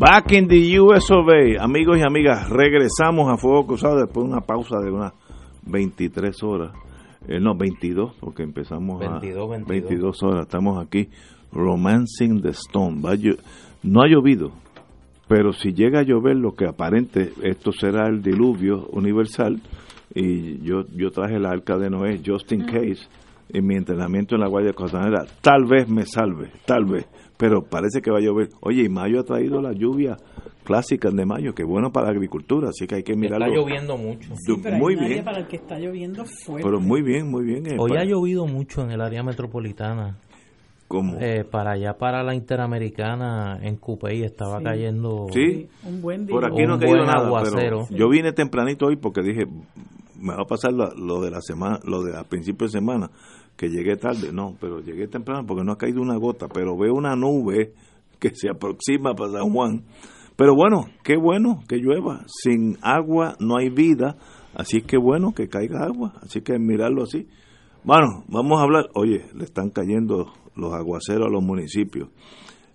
Back in the US of A. Amigos y amigas, regresamos a Fuego Cruzado después de una pausa de unas 23 horas. Eh, no, 22, porque empezamos 22, a 22. 22 horas. Estamos aquí, Romancing the Stone. No ha llovido, pero si llega a llover, lo que aparente, esto será el diluvio universal. Y yo, yo traje la arca de Noé, just in case, en mi entrenamiento en la Guardia Costanera. Tal vez me salve, tal vez, pero parece que va a llover. Oye, y mayo ha traído la lluvia clásica de mayo, que es bueno para la agricultura, así que hay que mirarlo. Está lloviendo mucho. Pero muy bien, para el que está lloviendo fuerte. pero muy bien, muy bien. eh, Hoy ha llovido mucho en el área metropolitana. como, Eh, para allá, para la Interamericana, en Cupey, estaba Sí. cayendo. sí, un buen día. por aquí no ha Un caído buen nada, aguacero. pero yo vine tempranito hoy porque dije, me va a pasar la- lo de la semana, lo de a principio de semana, que llegué tarde, no, pero llegué temprano porque no ha caído una gota, pero veo una nube que se aproxima para San Juan. Pero bueno, qué bueno que llueva, sin agua no hay vida, así que bueno que caiga agua, así que mirarlo así. Bueno, vamos a hablar, oye, le están cayendo los aguaceros a los municipios.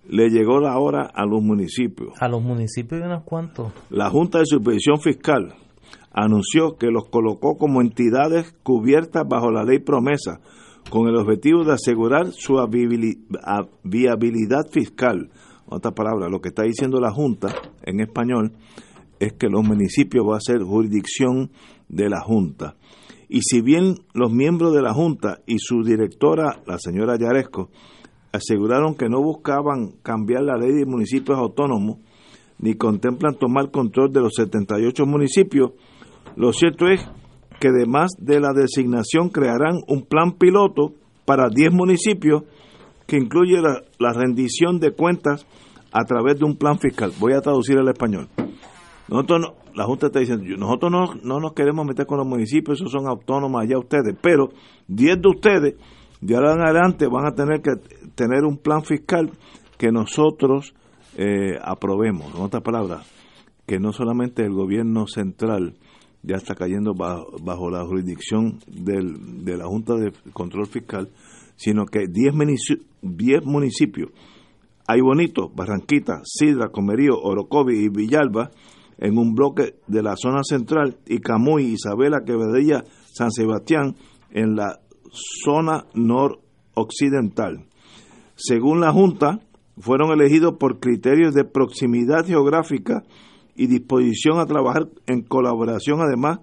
Le llegó la hora a los municipios. A los municipios hay unos cuantos. La Junta de Supervisión Fiscal anunció que los colocó como entidades cubiertas bajo la ley promesa, con el objetivo de asegurar su habibili- a- viabilidad fiscal. Otra palabra, lo que está diciendo la Junta en español es que los municipios va a ser jurisdicción de la Junta. Y si bien los miembros de la Junta y su directora, la señora Yaresco, aseguraron que no buscaban cambiar la ley de municipios autónomos, ni contemplan tomar control de los 78 municipios, lo cierto es que además de la designación crearán un plan piloto para 10 municipios que incluye la, rendición de cuentas a través de un plan fiscal. Voy a traducir al español. Nosotros no- la Junta está diciendo, nosotros no, no nos queremos meter con los municipios, esos son autónomos allá ustedes, pero 10 de ustedes de ahora en adelante van a tener que tener un plan fiscal que nosotros eh, aprobemos. En otras palabras, que no solamente el gobierno central ya está cayendo bajo, la jurisdicción del- de la Junta de Control Fiscal, sino que 10 munici- 10 municipios, hay Bonito, Barranquita, Sidra, Comerío, Orocovi y Villalba, en un bloque de la zona central, y Camuy, Isabela, Quebradilla, San Sebastián, en la zona noroccidental. Según la Junta, fueron elegidos por criterios de proximidad geográfica y disposición a trabajar en colaboración, además,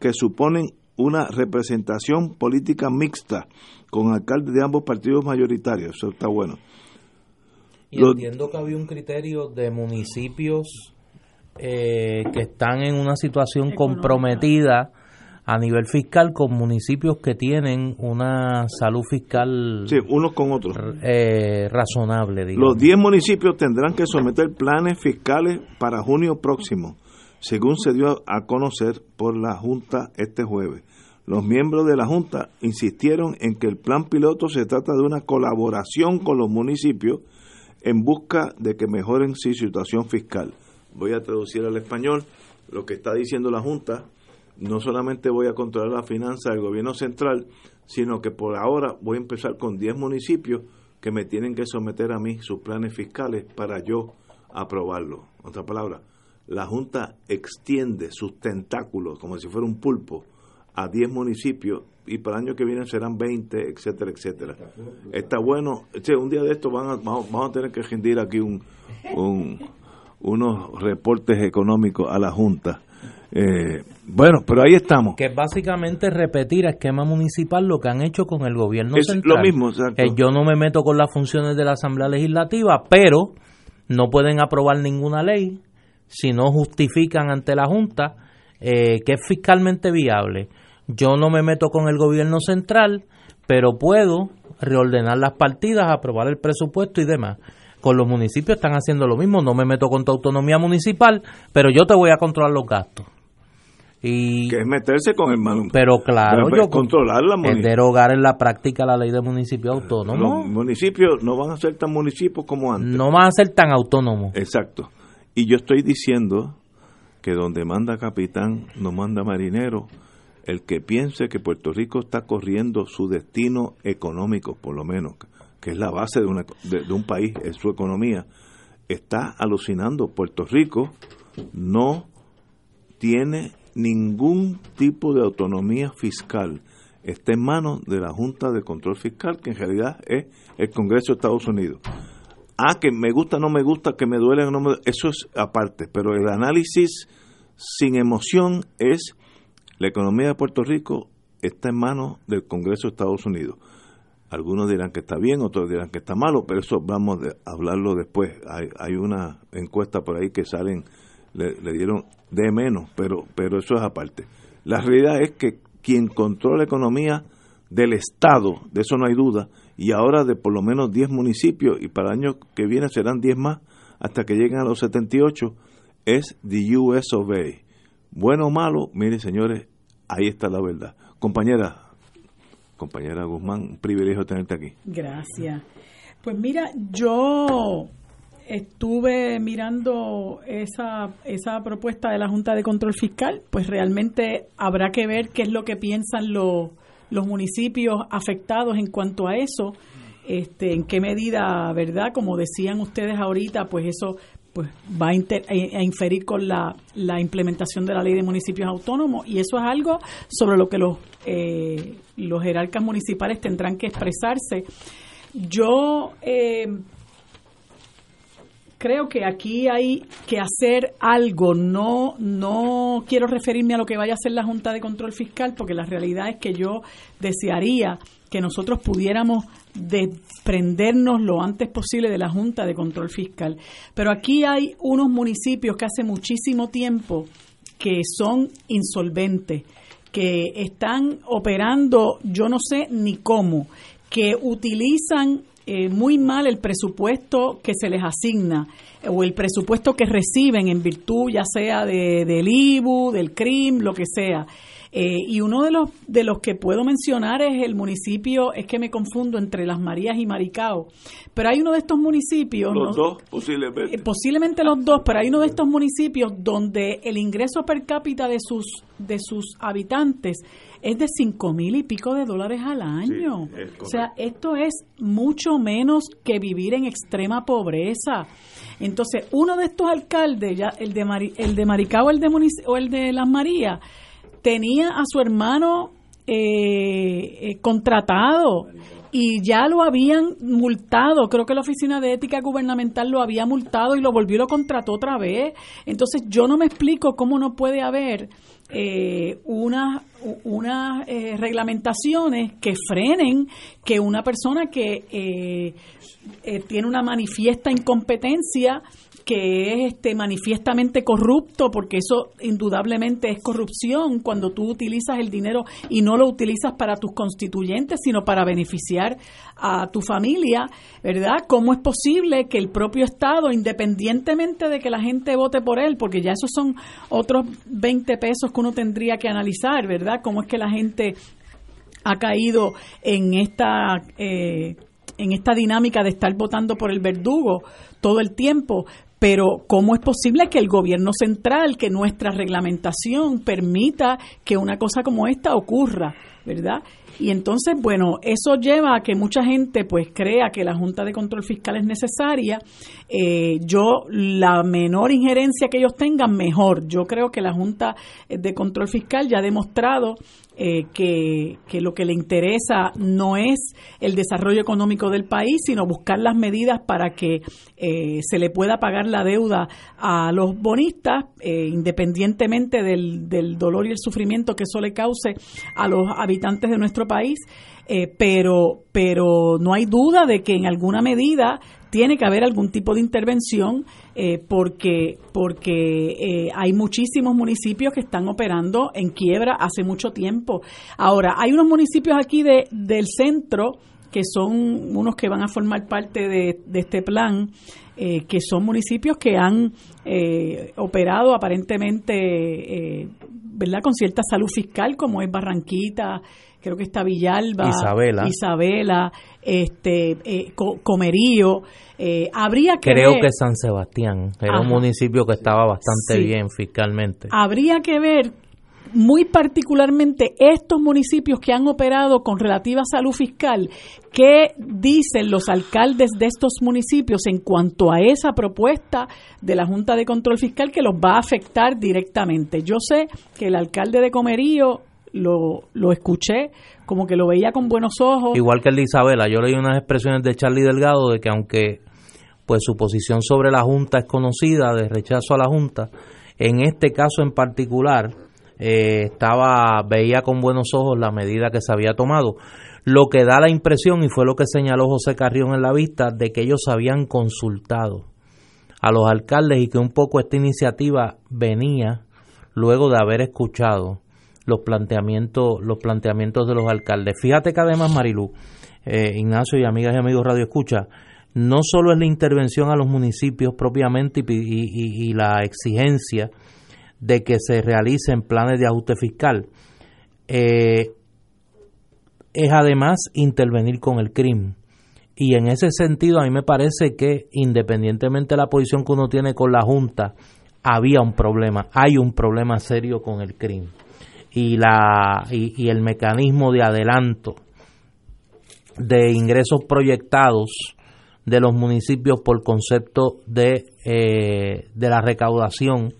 que suponen una representación política mixta con alcaldes de ambos partidos mayoritarios. Eso está bueno. Y Lo- entiendo que había un criterio de municipios eh, que están en una situación Económica. comprometida a nivel fiscal con municipios que tienen una salud fiscal Sí, unos con otros. eh, razonable, digamos. Los 10 municipios tendrán que someter planes fiscales para junio próximo, según se dio a conocer por la Junta este jueves. Los miembros de la Junta insistieron en que el plan piloto se trata de una colaboración con los municipios en busca de que mejoren su situación fiscal. Voy a traducir al español lo que está diciendo la Junta. No solamente voy a controlar la finanza del gobierno central, sino que por ahora voy a empezar con 10 municipios que me tienen que someter a mí sus planes fiscales para yo aprobarlo. Otra palabra, la Junta extiende sus tentáculos como si fuera un pulpo a 10 municipios y para el año que viene serán 20, etcétera, etcétera. Está bueno. Che, un día de esto van a, vamos, vamos a tener que rendir aquí un, un- unos reportes económicos a la Junta. Eh, bueno, pero ahí estamos. que es básicamente repetir a esquema municipal lo que han hecho con el gobierno Es central. lo mismo, exacto. Eh, yo no me meto con las funciones de la Asamblea Legislativa, pero no pueden aprobar ninguna ley si no justifican ante la Junta eh, que es fiscalmente viable. Yo no me meto con el gobierno central, pero puedo reordenar las partidas, aprobar el presupuesto y demás. con los municipios están haciendo lo mismo. No me meto con tu autonomía municipal, pero yo te voy a controlar los gastos. Y, que es meterse con el manu- pero claro, Pero yo controlar la es derogar en la práctica la ley de municipio autónomo. Los municipios no van a ser tan municipios como antes. No van a ser tan autónomos. Exacto. Y yo estoy diciendo que donde manda capitán, no manda marinero. El que piense que Puerto Rico está corriendo su destino económico, por lo menos, que es la base de, una, de, de un país, es su economía, está alucinando. Puerto Rico no tiene ningún tipo de autonomía fiscal. Está en manos de la Junta de Control Fiscal, que en realidad es el Congreso de Estados Unidos. Ah, que me gusta, no me gusta, que me duele, no me eso es aparte, pero el análisis sin emoción es la economía de Puerto Rico está en manos del Congreso de Estados Unidos. Algunos dirán que está bien, otros dirán que está malo, pero eso vamos a hablarlo después. Hay, hay una encuesta por ahí que salen, le, le dieron de menos, pero, pero eso es aparte. La realidad es que quien controla la economía del Estado, de eso no hay duda, y ahora de por lo menos 10 municipios, y para el año que viene serán 10 más, hasta que lleguen a los 78, es the US. Bueno o malo, miren señores, ahí está la verdad. Compañera, compañera Guzmán, un privilegio tenerte aquí. Gracias. Pues mira, yo estuve mirando esa, esa propuesta de la Junta de Control Fiscal, pues realmente habrá que ver qué es lo que piensan los, los municipios afectados en cuanto a eso, este, en qué medida, ¿verdad? Como decían ustedes ahorita, pues eso pues va a, inter- a inferir con la, la implementación de la ley de municipios autónomos y eso es algo sobre lo que los, eh, los jerarcas municipales tendrán que expresarse. Yo eh, creo que aquí hay que hacer algo. No, no quiero referirme a lo que vaya a hacer la Junta de Control Fiscal, porque la realidad es que yo desearía que nosotros pudiéramos desprendernos lo antes posible de la Junta de Control Fiscal. Pero aquí hay unos municipios que hace muchísimo tiempo que son insolventes, que están operando, yo no sé ni cómo, que utilizan eh, muy mal el presupuesto que se les asigna eh, o el presupuesto que reciben en virtud ya sea de, del IBU, del CRIM, lo que sea. Eh, y uno de los de los que puedo mencionar es el municipio, es que me confundo entre Las Marías y Maricao, pero hay uno de estos municipios, Los no- dos, posiblemente. eh, posiblemente los dos, pero hay uno de estos municipios donde el ingreso per cápita de sus de sus habitantes es de cinco mil y pico de dólares al año. o sea, esto es mucho menos que vivir en extrema pobreza. Entonces, uno de estos alcaldes, ya el de Mari- el de Maricao, el de Munici- o el de Las Marías, tenía a su hermano eh, eh, contratado y ya lo habían multado. Creo que la Oficina de Ética Gubernamental lo había multado y lo volvió y lo contrató otra vez. Entonces yo no me explico cómo no puede haber eh, unas eh, reglamentaciones que frenen que una persona que eh, eh, tiene una manifiesta incompetencia que es este manifiestamente corrupto porque eso indudablemente es corrupción cuando tú utilizas el dinero y no lo utilizas para tus constituyentes sino para beneficiar a tu familia, ¿verdad? ¿Cómo es posible que el propio Estado, independientemente de que la gente vote por él, porque ya esos son otros 20 pesos que uno tendría que analizar, ¿verdad? ¿Cómo es que la gente ha caído en esta eh, en esta dinámica de estar votando por el verdugo todo el tiempo. Pero ¿cómo es posible que el gobierno central, que nuestra reglamentación permita que una cosa como esta ocurra, verdad? Y entonces, bueno, eso lleva a que mucha gente pues crea que la Junta de Control Fiscal es necesaria. Eh, yo, la menor injerencia que ellos tengan, mejor. Yo creo que la Junta de Control Fiscal ya ha demostrado eh, que, que lo que le interesa no es el desarrollo económico del país, sino buscar las medidas para que eh, se le pueda pagar la deuda a los bonistas, eh, independientemente del, del dolor y el sufrimiento que eso le cause a los habitantes de nuestro país. Eh, pero, pero no hay duda de que en alguna medida tiene que haber algún tipo de intervención eh, porque porque eh, hay muchísimos municipios que están operando en quiebra hace mucho tiempo. Ahora, hay unos municipios aquí de, del centro que son unos que van a formar parte de, este plan, eh, que son municipios que han eh, operado aparentemente, eh, ¿verdad?, con cierta salud fiscal, como es Barranquita, creo que está Villalba, Isabela, Isabela este, Comerío. habría que creo que San Sebastián era un municipio que estaba bastante bien fiscalmente. Habría que ver muy particularmente estos municipios que han operado con relativa salud fiscal, ¿qué dicen los alcaldes de estos municipios en cuanto a esa propuesta de la Junta de Control Fiscal que los va a afectar directamente? Yo sé que el alcalde de Comerío lo, lo escuché, como que lo veía con buenos ojos. Igual que el de Isabela, yo leí unas expresiones de Charlie Delgado de que aunque pues su posición sobre la Junta es conocida, de rechazo a la Junta, en este caso en particular, eh, estaba veía con buenos ojos la medida que se había tomado. Lo que da la impresión, y fue lo que señaló José Carrión en la vista, de que ellos habían consultado a los alcaldes y que un poco esta iniciativa venía luego de haber escuchado los planteamientos, los planteamientos de los alcaldes. Fíjate que además, Marilú, eh, Ignacio y amigas y amigos Radio Escucha, no solo es la intervención a los municipios propiamente y la exigencia de que se realicen planes de ajuste fiscal. Eh, es además intervenir con el crimen. Y en ese sentido a mí me parece que independientemente de la posición que uno tiene con la Junta, había un problema, hay un problema serio con el crimen. Y, la, y, el mecanismo de adelanto de ingresos proyectados de los municipios por concepto de, eh, de la recaudación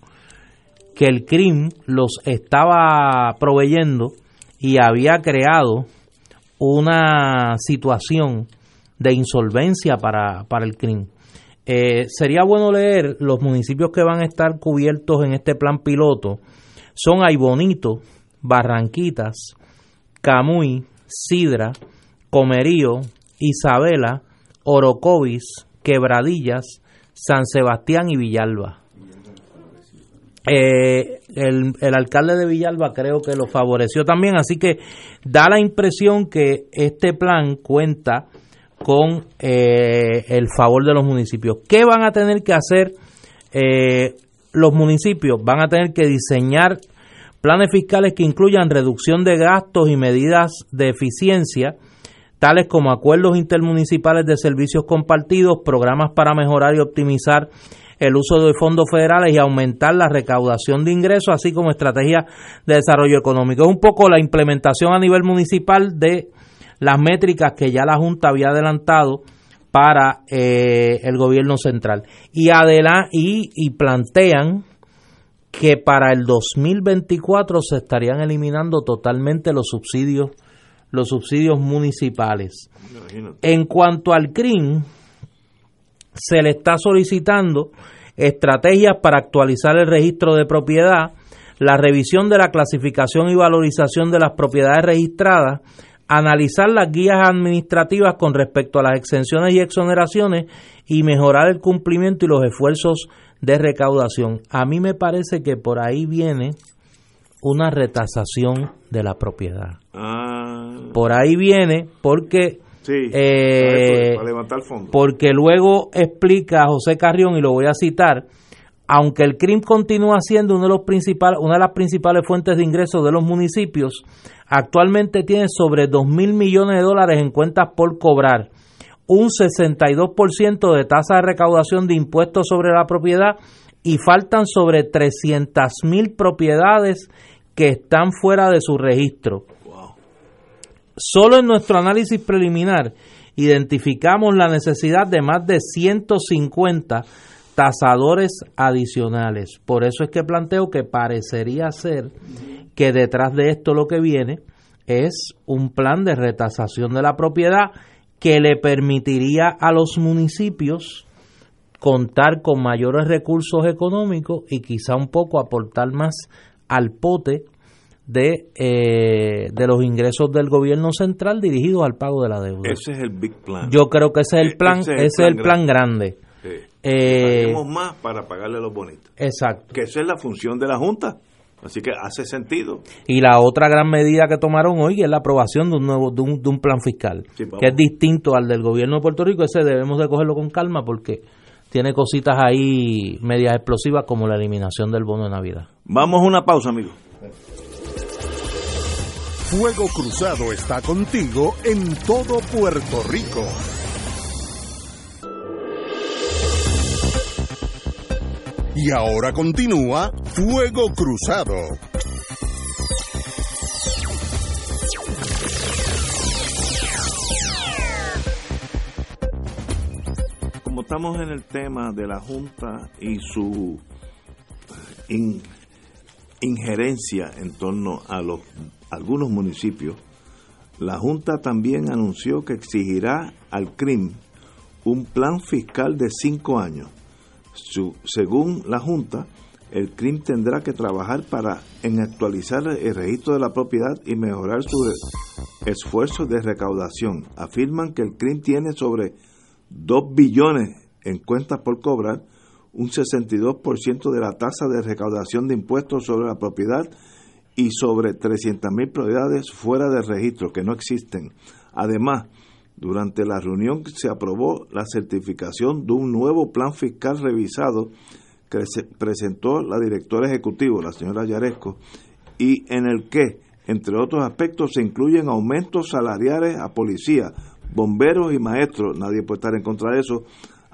que el CRIM los estaba proveyendo y había creado una situación de insolvencia para, para el CRIM. Eh, sería bueno leer los municipios que van a estar cubiertos en este plan piloto. Son Aybonito, Barranquitas, Camuy, Sidra, Comerío, Isabela, Orocovis, Quebradillas, San Sebastián y Villalba. Eh, el, alcalde de Villalba creo que lo favoreció también, así que da la impresión que este plan cuenta con eh, el favor de los municipios. ¿Qué van a tener que hacer eh, los municipios? Van a tener que diseñar planes fiscales que incluyan reducción de gastos y medidas de eficiencia, tales como acuerdos intermunicipales de servicios compartidos, programas para mejorar y optimizar el uso de fondos federales y aumentar la recaudación de ingresos, así como estrategias de desarrollo económico. Es un poco la implementación a nivel municipal de las métricas que ya la Junta había adelantado para eh, el gobierno central. Y, y, y plantean que para el 2024 se estarían eliminando totalmente los subsidios los subsidios municipales. En cuanto al CRIM, se le está solicitando estrategias para actualizar el registro de propiedad, la revisión de la clasificación y valorización de las propiedades registradas, analizar las guías administrativas con respecto a las exenciones y exoneraciones y mejorar el cumplimiento y los esfuerzos de recaudación. A mí me parece que por ahí viene una retasación de la propiedad. Ah. Por ahí viene porque eh, levantar Porque luego explica José Carrión, y lo voy a citar, aunque el CRIM continúa siendo uno de los principales, una de las principales fuentes de ingresos de los municipios, actualmente tiene sobre 2 mil millones de dólares en cuentas por cobrar, un 62% de tasa de recaudación de impuestos sobre la propiedad y faltan sobre 300 mil propiedades que están fuera de su registro. Solo en nuestro análisis preliminar identificamos la necesidad de más de 150 tasadores adicionales. Por eso es que planteo que parecería ser que detrás de esto lo que viene es un plan de retasación de la propiedad que le permitiría a los municipios contar con mayores recursos económicos y quizá un poco aportar más al pote de, eh, de los ingresos del gobierno central dirigidos al pago de la deuda. Ese es el big plan. Yo creo que ese es el e-, plan, ese es el, plan, grande. Eh, más para pagarle a los bonitos. Exacto. Que esa es la función de la Junta. Así que hace sentido. Y la otra gran medida que tomaron hoy es la aprobación de un nuevo de un, de un plan fiscal, que es distinto al del gobierno de Puerto Rico. Ese debemos de cogerlo con calma porque tiene cositas ahí medias explosivas como la eliminación del bono de Navidad. Vamos a una pausa, amigos. Fuego Cruzado está contigo en todo Puerto Rico. Y ahora continúa Fuego Cruzado. Como estamos en el tema de la Junta y su injerencia en torno a los algunos municipios, la Junta también anunció que exigirá al CRIM un plan fiscal de cinco años. Según la Junta, el CRIM tendrá que trabajar para en actualizar el registro de la propiedad y mejorar su esfuerzo de recaudación. Afirman que el CRIM tiene sobre 2 billones en cuentas por cobrar, un 62% de la tasa de recaudación de impuestos sobre la propiedad y sobre 300.000 propiedades fuera de registro que no existen. Además, durante la reunión se aprobó la certificación de un nuevo plan fiscal revisado que presentó la directora ejecutiva, la señora Yaresco, y en el que, entre otros aspectos, se incluyen aumentos salariales a policías, bomberos y maestros, nadie puede estar en contra de eso,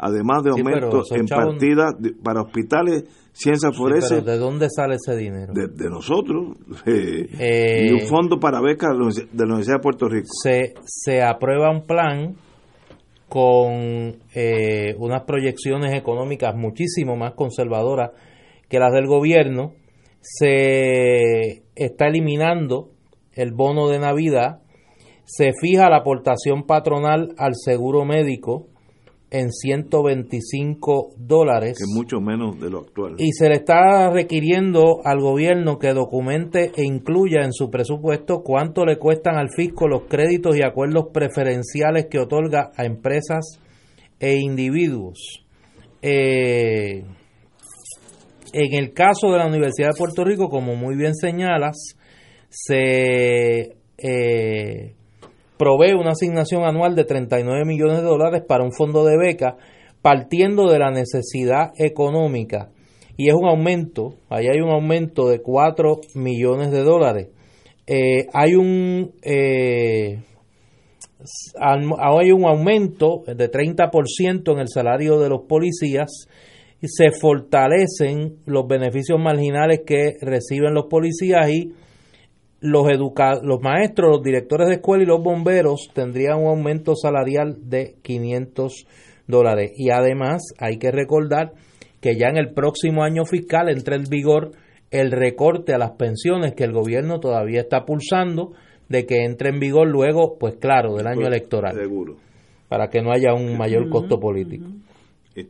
además de aumentos en partidas para hospitales, ciencias forenses. ¿De dónde sale ese dinero? De, nosotros. Eh, y un fondo para becas de la Universidad de Puerto Rico. Se, se aprueba un plan con eh, unas proyecciones económicas muchísimo más conservadoras que las del gobierno. Se está eliminando el bono de Navidad. Se fija la aportación patronal al seguro médico en 125 dólares. Que mucho menos de lo actual. Y se le está requiriendo al gobierno que documente e incluya en su presupuesto cuánto le cuestan al fisco los créditos y acuerdos preferenciales que otorga a empresas e individuos. Eh, en el caso de la Universidad de Puerto Rico, como muy bien señalas, se eh, provee una asignación anual de 39 millones de dólares para un fondo de beca partiendo de la necesidad económica y es un aumento, ahí hay un aumento de 4 millones de dólares. Eh, hay un eh, hay un aumento de 30% en el salario de los policías y se fortalecen los beneficios marginales que reciben los policías y los, los maestros, los directores de escuela y los bomberos tendrían un aumento salarial de 500 dólares. Y además hay que recordar que ya en el próximo año fiscal entra en vigor el recorte a las pensiones que el gobierno todavía está pulsando de que entre en vigor luego, pues claro, del año electoral. Seguro. Para que no haya un mayor costo político. y,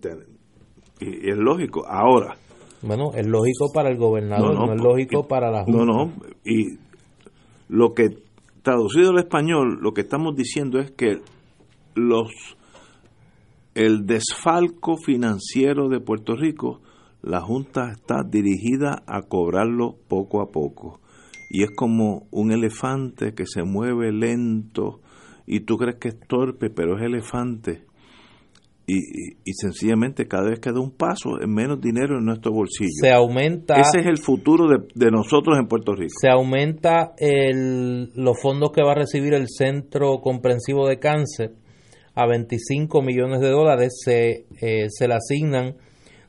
es lógico. Ahora. Bueno, es lógico para el gobernador, no, es lógico para la Junta. No, no, y lo que, traducido al español, lo que estamos diciendo es que los el desfalco financiero de Puerto Rico, la Junta está dirigida a cobrarlo poco a poco. Y es como un elefante que se mueve lento y tú crees que es torpe, pero es elefante y, sencillamente cada vez que da un paso es menos dinero en nuestro bolsillo. Se aumenta. Ese es el futuro de, nosotros en Puerto Rico. Se aumenta el, los fondos que va a recibir el Centro Comprensivo de Cáncer a 25 millones de dólares. Se, eh, se le asignan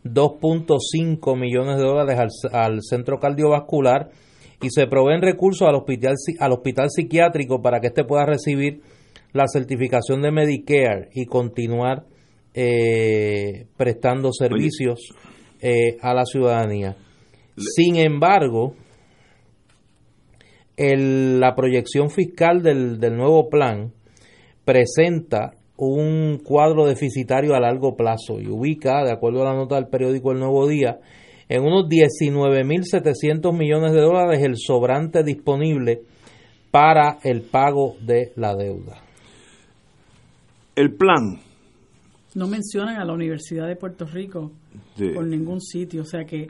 2.5 millones de dólares al, al, Centro Cardiovascular y se proveen recursos al hospital, al hospital psiquiátrico para que éste pueda recibir la certificación de Medicare y continuar eh, prestando servicios eh, a la ciudadanía. Sin embargo, la proyección fiscal del, del nuevo plan presenta un cuadro deficitario a largo plazo y ubica, de acuerdo a la nota del periódico El Nuevo Día, en unos 19.700 millones de dólares el sobrante disponible para el pago de la deuda. El plan no mencionan a la Universidad de Puerto Rico por ningún sitio. O sea que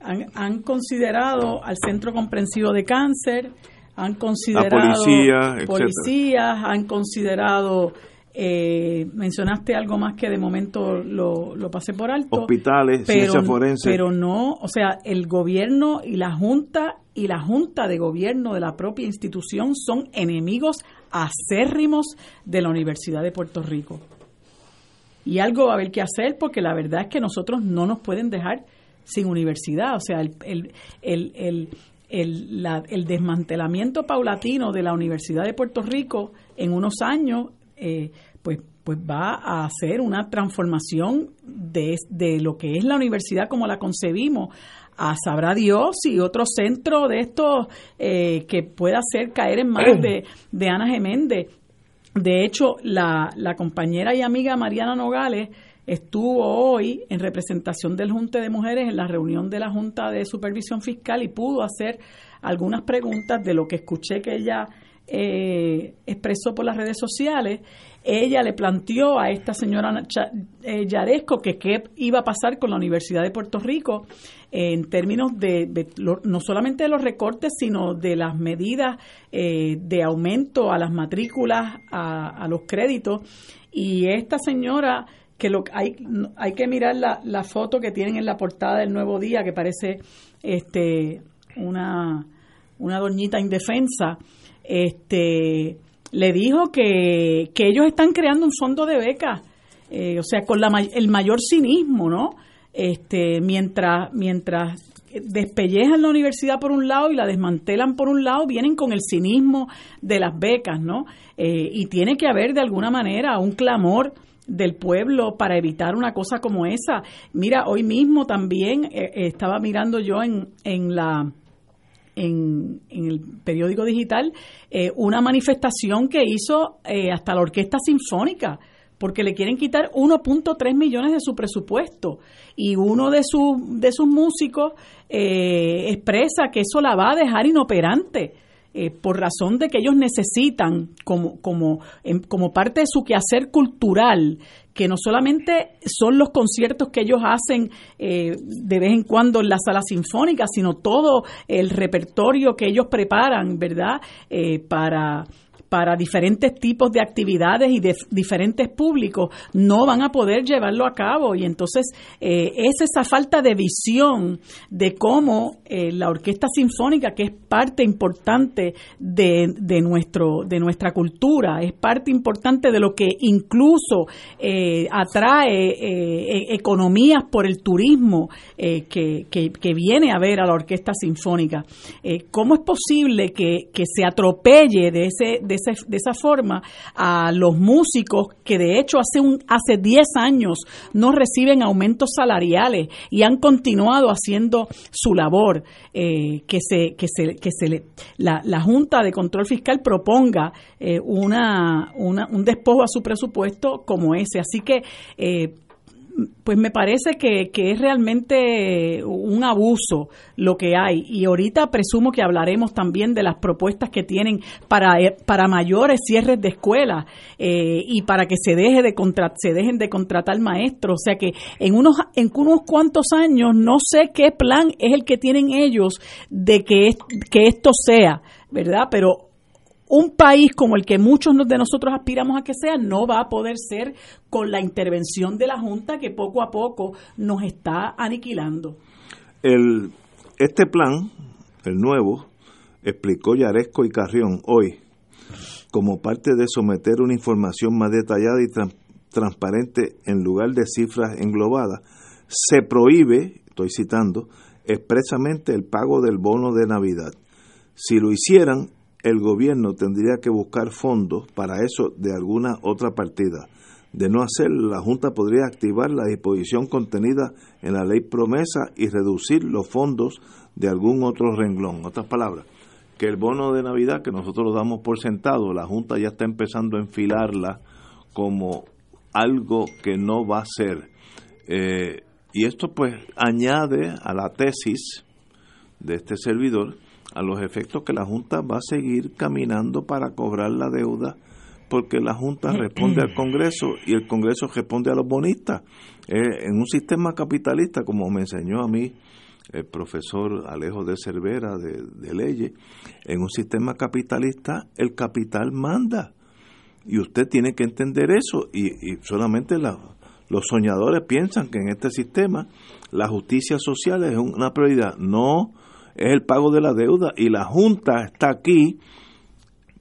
han, considerado al Centro Comprensivo de Cáncer, han considerado policía, policías, han considerado eh, mencionaste algo más que de momento lo, lo pasé por alto. Hospitales, pero, ciencia forense. Pero no, o sea, el gobierno y la Junta y la Junta de Gobierno de la propia institución son enemigos acérrimos de la Universidad de Puerto Rico. Y algo va a haber que hacer porque la verdad es que nosotros no nos pueden dejar sin universidad. O sea, el, el, el, el, el desmantelamiento paulatino de la Universidad de Puerto Rico en unos años eh, pues, pues va a hacer una transformación de, de lo que es la universidad como la concebimos a sabrá Dios y otro centro de estos eh, que pueda hacer caer en manos de, de Ana Geméndez. De hecho, la, la compañera y amiga Mariana Nogales estuvo hoy en representación del Junte de Mujeres en la reunión de la Junta de Supervisión Fiscal y pudo hacer algunas preguntas de lo que escuché que ella eh, expresó por las redes sociales, ella le planteó a esta señora eh, Yaresco que qué iba a pasar con la Universidad de Puerto Rico en términos de, no solamente de los recortes, sino de las medidas eh, de aumento a las matrículas, a, los créditos. Y esta señora que lo hay hay que mirar la, la foto que tienen en la portada del Nuevo Día que parece este una una doñita indefensa este, le dijo que, que ellos están creando un fondo de becas, eh, o sea, con la, el mayor cinismo, ¿no? Este, mientras, mientras despellejan la universidad por un lado y la desmantelan por un lado, vienen con el cinismo de las becas, ¿no? Eh, y tiene que haber de alguna manera un clamor del pueblo para evitar una cosa como esa. Mira, hoy mismo también eh, estaba mirando yo en, en la en, el periódico digital eh, una manifestación que hizo eh, hasta la Orquesta Sinfónica porque le quieren quitar 1.3 millones de su presupuesto y uno de, sus de sus músicos eh, expresa que eso la va a dejar inoperante. por razón de que ellos necesitan como, como, como parte de su quehacer cultural que no solamente son los conciertos que ellos hacen eh, de vez en cuando en la sala sinfónica, sino todo el repertorio que ellos preparan, ¿verdad? Eh, para para diferentes tipos de actividades y de diferentes públicos no van a poder llevarlo a cabo. Y entonces eh, es esa falta de visión de cómo eh, la orquesta sinfónica que es parte importante de, de, nuestro de nuestra cultura es parte importante de lo que incluso eh, atrae e, economías por el turismo que, que, viene a ver a la orquesta sinfónica. Cómo es posible que, que se atropelle de ese de esa forma a los músicos que de hecho hace, un, hace 10 años no reciben aumentos salariales y han continuado haciendo su labor, eh, que se, que se, que se la, la Junta de Control Fiscal proponga eh, una, una, un despojo a su presupuesto como ese. Así que eh, pues me parece que, que, es realmente un abuso lo que hay. Y ahorita presumo que hablaremos también de las propuestas que tienen para, eh, para mayores cierres de escuelas eh, y para que se, deje de se dejen de contratar maestros. O sea que en unos, en unos cuantos años no sé qué plan es el que tienen ellos de que, que esto sea, ¿verdad? Pero un país como el que muchos de nosotros aspiramos a que sea no va a poder ser con la intervención de la Junta que poco a poco nos está aniquilando. El, este plan, el nuevo, explicó Yaresco y Carrión hoy, como parte de someter una información más detallada y transparente en lugar de cifras englobadas, se prohíbe, estoy citando, expresamente el pago del bono de Navidad. Si lo hicieran, el gobierno tendría que buscar fondos para eso de alguna otra partida. De no hacerlo, la Junta podría activar la disposición contenida en la ley promesa y reducir los fondos de algún otro renglón. En otras palabras, que el bono de Navidad que nosotros damos por sentado, la Junta ya está empezando a enfilarla como algo que no va a ser. Eh, y esto pues añade a la tesis de este servidor a los efectos que la Junta va a seguir caminando para cobrar la deuda porque la Junta responde al Congreso y el Congreso responde a los bonistas. Eh, en un sistema capitalista, como me enseñó a mí el profesor Alejo de Cervera de, de Leyes, en un sistema capitalista el capital manda. Y usted tiene que entender eso y, solamente los soñadores piensan que en este sistema la justicia social es una prioridad. No, es el pago de la deuda y la Junta está aquí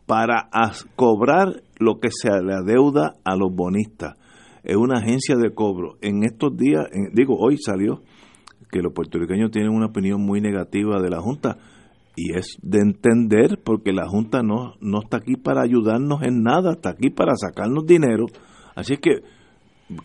para cobrar lo que se le adeuda a los bonistas. Es una agencia de cobro. En estos días, digo, hoy salió que los puertorriqueños tienen una opinión muy negativa de la Junta y es de entender porque la Junta no, no está aquí para ayudarnos en nada, está aquí para sacarnos dinero. Así que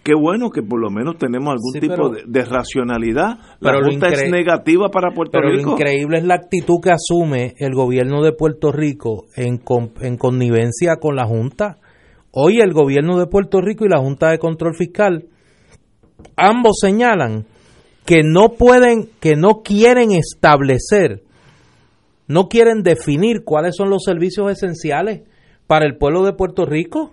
qué bueno que por lo menos tenemos algún tipo de, racionalidad. La Junta es negativa para Puerto Rico. Pero lo increíble es la actitud que asume el gobierno de Puerto Rico en, en connivencia con la Junta. Hoy el gobierno de Puerto Rico y la Junta de Control Fiscal ambos señalan que no pueden, que no quieren establecer, no quieren definir cuáles son los servicios esenciales para el pueblo de Puerto Rico.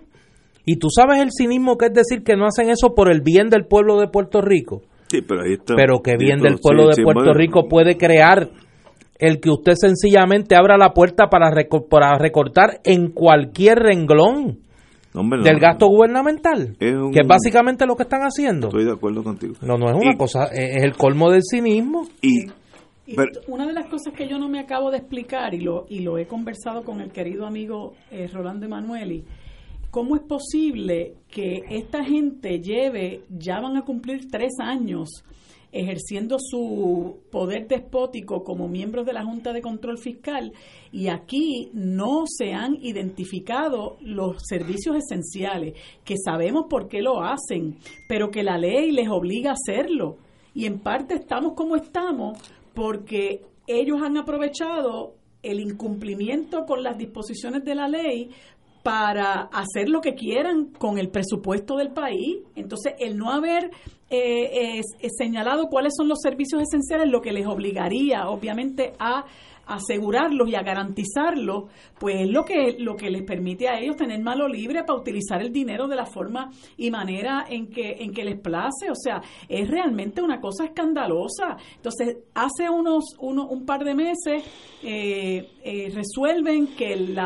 Y tú sabes el cinismo que es decir que no hacen eso por el bien del pueblo de Puerto Rico. Sí, pero, ahí está, pero que bien del pueblo de Puerto Rico puede crear el que usted sencillamente abra la puerta para, para recortar en cualquier renglón del gasto gubernamental, que es básicamente lo que están haciendo. Estoy de acuerdo contigo. No, no es una cosa, es el colmo del cinismo. Y, una de las cosas que yo no me acabo de explicar, y lo, y lo he conversado con el querido amigo eh, Rolando Emanueli, ¿cómo es posible que esta gente lleve, ya van a cumplir tres años, ejerciendo su poder despótico como miembros de la Junta de Control Fiscal y aquí no se han identificado los servicios esenciales, que sabemos por qué lo hacen, pero que la ley les obliga a hacerlo. Y en parte estamos como estamos porque ellos han aprovechado el incumplimiento con las disposiciones de la ley para hacer lo que quieran con el presupuesto del país. Entonces, el no haber eh, señalado cuáles son los servicios esenciales, lo que les obligaría, obviamente, a asegurarlos y a garantizarlos, pues es lo que, lo que les permite a ellos tener malo libre para utilizar el dinero de la forma y manera en que, en que les place. O sea, es realmente una cosa escandalosa. Entonces, hace unos, uno, un par de meses eh, eh, resuelven que el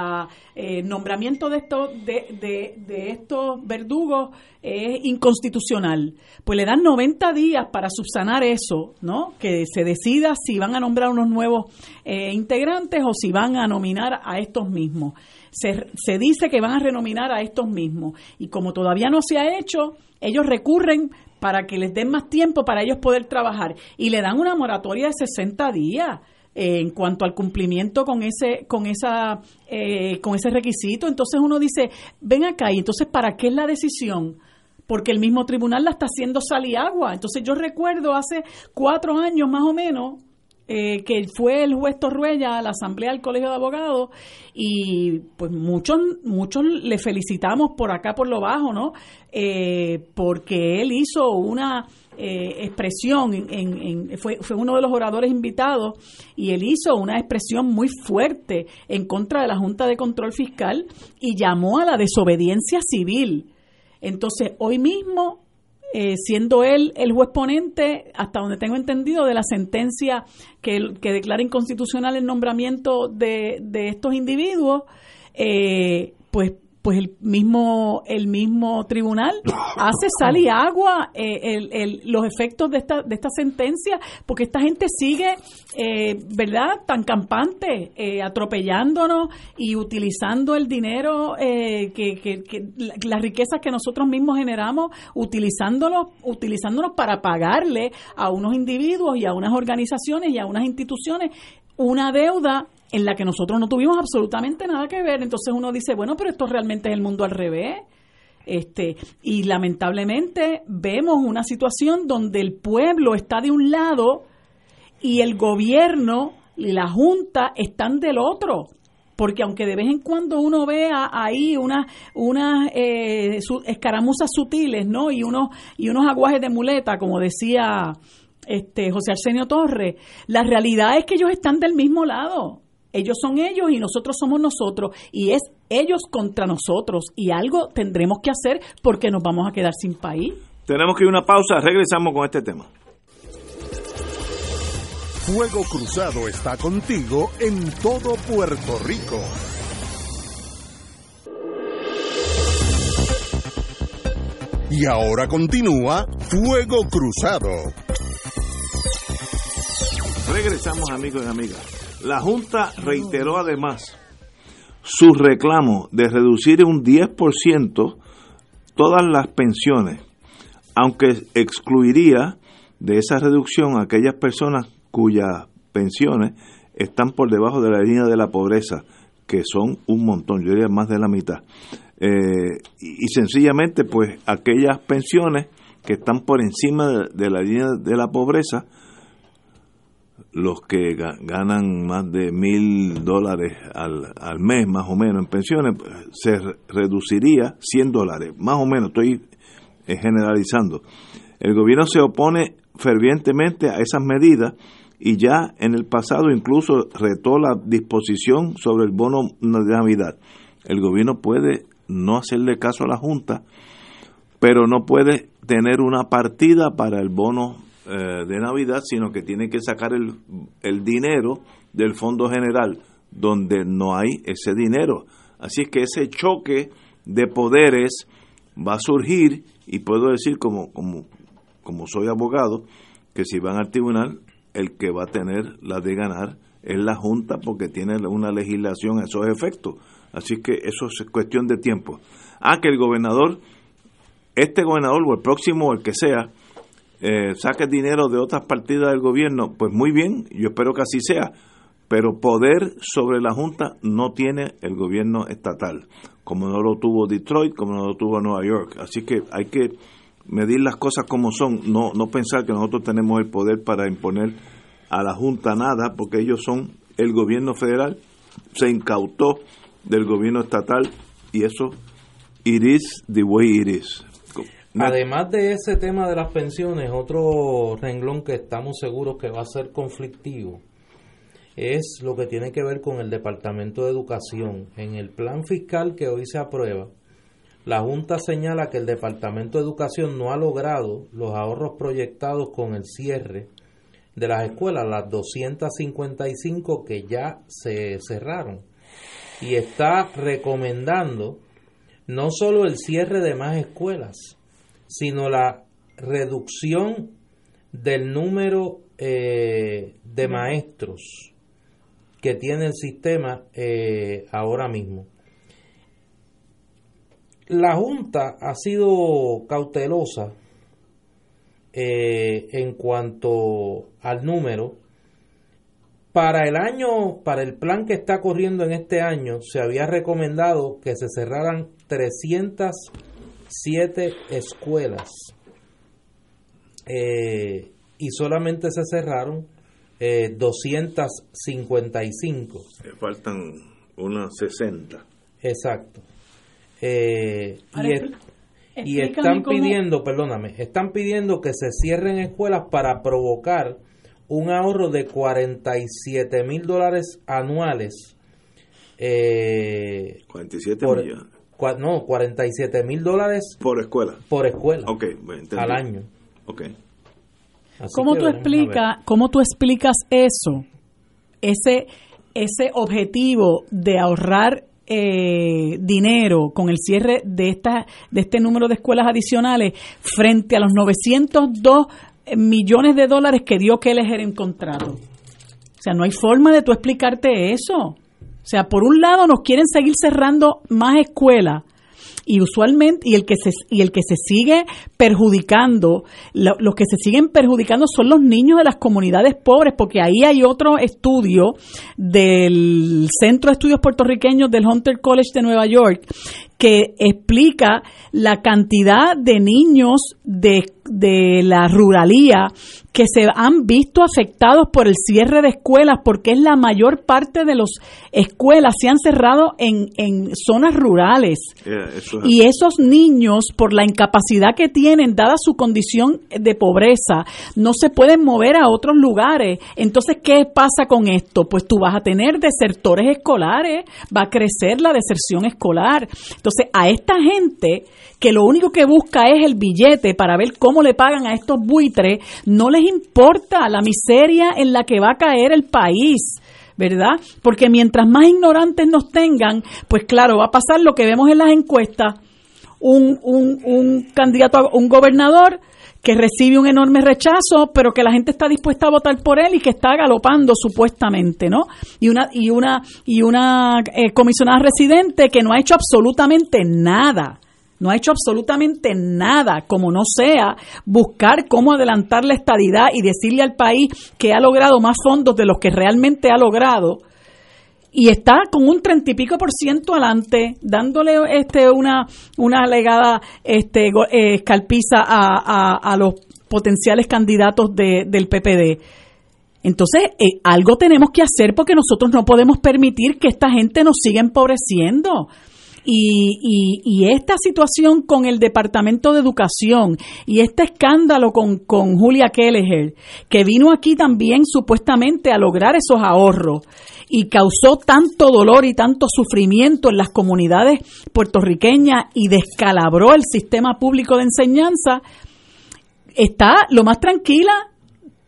eh, nombramiento de estos, de, de, de estos verdugos es inconstitucional. Pues le dan 90 días para subsanar eso, ¿no? Que se decida si van a nombrar unos nuevos eh, integrantes o si van a nominar a estos mismos. Se, se dice que van a renominar a estos mismos. Y como todavía no se ha hecho, ellos recurren para que les den más tiempo para ellos poder trabajar. Y le dan una moratoria de 60 días eh, en cuanto al cumplimiento con ese con esa eh, con ese requisito entonces uno dice ven acá y entonces para qué es la decisión porque el mismo tribunal la está haciendo sal agua. Entonces yo recuerdo hace cuatro años más o menos eh, que fue el juez Torruella a la asamblea del Colegio de Abogados y pues muchos muchos le felicitamos por acá por lo bajo, ¿no? Eh, porque él hizo una eh, expresión, en, fue, fue uno de los oradores invitados y él hizo una expresión muy fuerte en contra de la Junta de Control Fiscal y llamó a la desobediencia civil entonces, hoy mismo, eh, siendo él el juez ponente, hasta donde tengo entendido, de la sentencia que, que declara inconstitucional el nombramiento de, de estos individuos, eh, pues pues el mismo el mismo tribunal hace sal y agua eh, el, los efectos de esta de esta sentencia porque esta gente sigue eh, verdad tan campante eh, atropellándonos y utilizando el dinero que, que, que, las riquezas que nosotros mismos generamos utilizándolo utilizándonos para pagarle a unos individuos y a unas organizaciones y a unas instituciones una deuda en la que nosotros no tuvimos absolutamente nada que ver. Entonces uno dice, bueno, pero esto realmente es el mundo al revés. Este, y lamentablemente vemos una situación donde el pueblo está de un lado y el gobierno y la junta están del otro. Porque aunque de vez en cuando uno vea ahí unas unas eh, escaramuzas sutiles, ¿no? Y unos y unos aguajes de muleta, como decía este José Arsenio Torres, la realidad es que ellos están del mismo lado. Ellos son ellos y nosotros somos nosotros. Y es ellos contra nosotros. Y algo tendremos que hacer porque nos vamos a quedar sin país. Tenemos que ir a una pausa. Regresamos con este tema. Fuego Cruzado está contigo en todo Puerto Rico. Y ahora continúa Fuego Cruzado. Regresamos amigos y amigas. La Junta reiteró además su reclamo de reducir un 10% todas las pensiones, aunque excluiría de esa reducción a aquellas personas cuyas pensiones están por debajo de la línea de la pobreza, que son un montón, yo diría más de la mitad. Eh, y, sencillamente, pues aquellas pensiones que están por encima de, la línea de la pobreza, los que ganan más de mil dólares al, al, mes, más o menos, en pensiones, se reduciría 100 dólares, más o menos, estoy eh, generalizando. El gobierno se opone fervientemente a esas medidas y ya en el pasado incluso retó la disposición sobre el bono de Navidad. El gobierno puede no hacerle caso a la Junta, pero no puede tener una partida para el bono eh, de Navidad, sino que tiene que sacar el, el dinero del Fondo General, donde no hay ese dinero. Así es que ese choque de poderes va a surgir y puedo decir como, como, como soy abogado, que si van al tribunal, el que va a tener la de ganar es la Junta porque tiene una legislación a esos efectos. Así que eso es cuestión de tiempo. Ah, que el gobernador, este gobernador o el próximo el que sea, eh, dinero de otras partidas del gobierno, pues muy bien, yo espero que así sea, pero poder sobre la Junta no tiene el gobierno estatal, como no lo tuvo Detroit, como no lo tuvo Nueva York. Así que hay que medir las cosas como son, no, no pensar que nosotros tenemos el poder para imponer a la Junta nada, porque ellos son el gobierno federal, se incautó del gobierno estatal y eso it is the way it is. Además de ese tema de las pensiones, otro renglón que estamos seguros que va a ser conflictivo es lo que tiene que ver con el Departamento de Educación. En el plan fiscal que hoy se aprueba, la Junta señala que el Departamento de Educación no ha logrado los ahorros proyectados con el cierre de las escuelas, las 255 que ya se cerraron. Y está recomendando no solo el cierre de más escuelas, sino la reducción del número eh, de maestros que tiene el sistema eh, ahora mismo. La Junta ha sido cautelosa eh, en cuanto al número. Para el año, para el plan que está corriendo en este año, se había recomendado que se cerraran 307 escuelas eh, y solamente se cerraron 255. Eh, faltan unas 60. Exacto. Eh, y, están pidiendo, perdóname, están pidiendo que se cierren escuelas para provocar un ahorro de 47 mil dólares anuales. Eh, 47 millones. No, 47 mil dólares por escuela. Por escuela. al año. Okay. ¿Cómo tú, explica, ¿Cómo tú explicas eso? Ese, ese objetivo de ahorrar eh, dinero con el cierre de, esta, de este número de escuelas adicionales frente a los 902 millones de dólares que dio Keller en contrato. O sea, no hay forma de tú explicarte eso. O sea, por un lado nos quieren seguir cerrando más escuelas y usualmente y el que se y el que se sigue perjudicando los que se siguen perjudicando son los niños de las comunidades pobres porque ahí hay otro estudio del Centro de Estudios Puertorriqueños del Hunter College de Nueva York que explica la cantidad de niños de, de, la ruralía que se han visto afectados por el cierre de escuelas, porque es la mayor parte de las escuelas se han cerrado en, en zonas rurales. y esos niños, por la incapacidad que tienen, dada su condición de pobreza, no se pueden mover a otros lugares. Entonces, ¿qué pasa con esto? Pues tú vas a tener desertores escolares, va a crecer la deserción escolar. Entonces, a esta gente que lo único que busca es el billete para ver cómo le pagan a estos buitres, no les importa la miseria en la que va a caer el país. ¿verdad? Porque mientras más ignorantes nos tengan, pues claro, va a pasar lo que vemos en las encuestas, un, un, un candidato, a, un gobernador que recibe un enorme rechazo, pero que la gente está dispuesta a votar por él y que está galopando supuestamente, ¿no? Y una y una y una eh, comisionada residente que no ha hecho absolutamente nada no ha hecho absolutamente nada, como no sea buscar cómo adelantar la estadidad y decirle al país que ha logrado más fondos de los que realmente ha logrado. Y está con un treinta y pico por ciento adelante, dándole este una, una alegada este, eh, escalpiza a, a, los potenciales candidatos de, del PPD. Entonces, eh, algo tenemos que hacer porque nosotros no podemos permitir que esta gente nos siga empobreciendo. Y, y, esta situación con el Departamento de Educación y este escándalo con, con Julia Kelleher, que vino aquí también supuestamente a lograr esos ahorros y causó tanto dolor y tanto sufrimiento en las comunidades puertorriqueñas y descalabró el sistema público de enseñanza, está lo más tranquila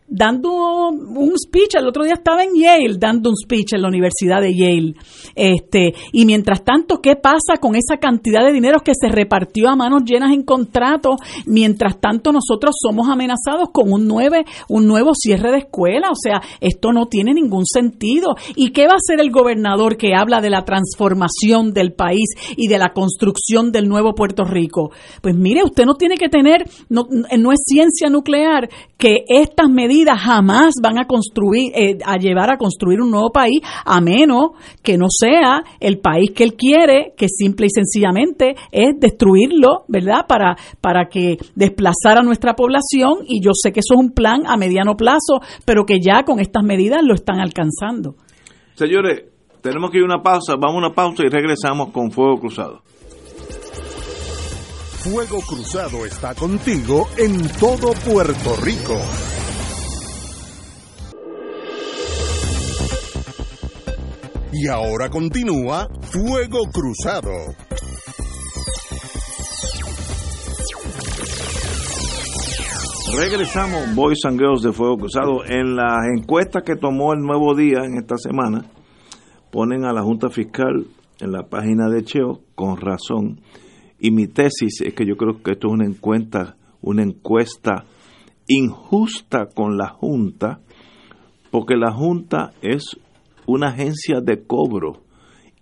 dando un speech, el otro día estaba en Yale dando un speech en la Universidad de Yale. Este, y mientras tanto, ¿qué pasa con esa cantidad de dinero que se repartió a manos llenas en contratos? Mientras tanto, nosotros somos amenazados con un, nueve, un nuevo cierre de escuela. O sea, esto no tiene ningún sentido. ¿Y qué va a hacer el gobernador que habla de la transformación del país y de la construcción del nuevo Puerto Rico? Pues mire, usted no tiene que tener, no, no es ciencia nuclear que estas medidas jamás van a construir, eh, a llevar a construir un nuevo país, a menos que no sea el país que él quiere, que simple y sencillamente es destruirlo, ¿verdad? Para, para que desplazar a nuestra población, y yo sé que eso es un plan a mediano plazo, pero que ya con estas medidas lo están alcanzando. Señores, tenemos que ir a una pausa, vamos a una pausa y regresamos con Fuego Cruzado. Fuego Cruzado está contigo en todo Puerto Rico. Y ahora continúa Fuego Cruzado. Regresamos, Boys and de Fuego Cruzado. En las encuestas que tomó el Nuevo Día en esta semana, ponen a la Junta Fiscal en la página de Cheo, con razón, y mi tesis es que yo creo que esto es una encuesta, una encuesta injusta con la Junta, porque la Junta es una agencia de cobro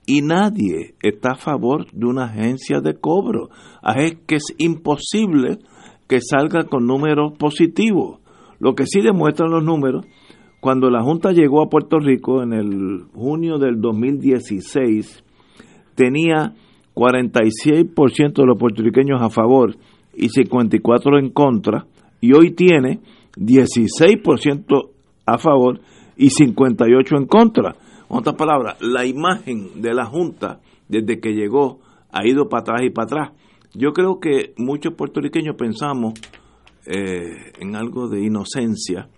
y nadie está a favor de una agencia de cobro. Es que es imposible que salga con números positivos. Lo que sí demuestran los números, cuando la Junta llegó a Puerto Rico en el junio del 2016, tenía 46% de los puertorriqueños a favor y 54% en contra, y hoy tiene 16% a favor y 58% en contra. En otras palabras, la imagen de la Junta desde que llegó ha ido para atrás y para atrás. Yo creo que muchos puertorriqueños pensamos eh, en algo de inocencia,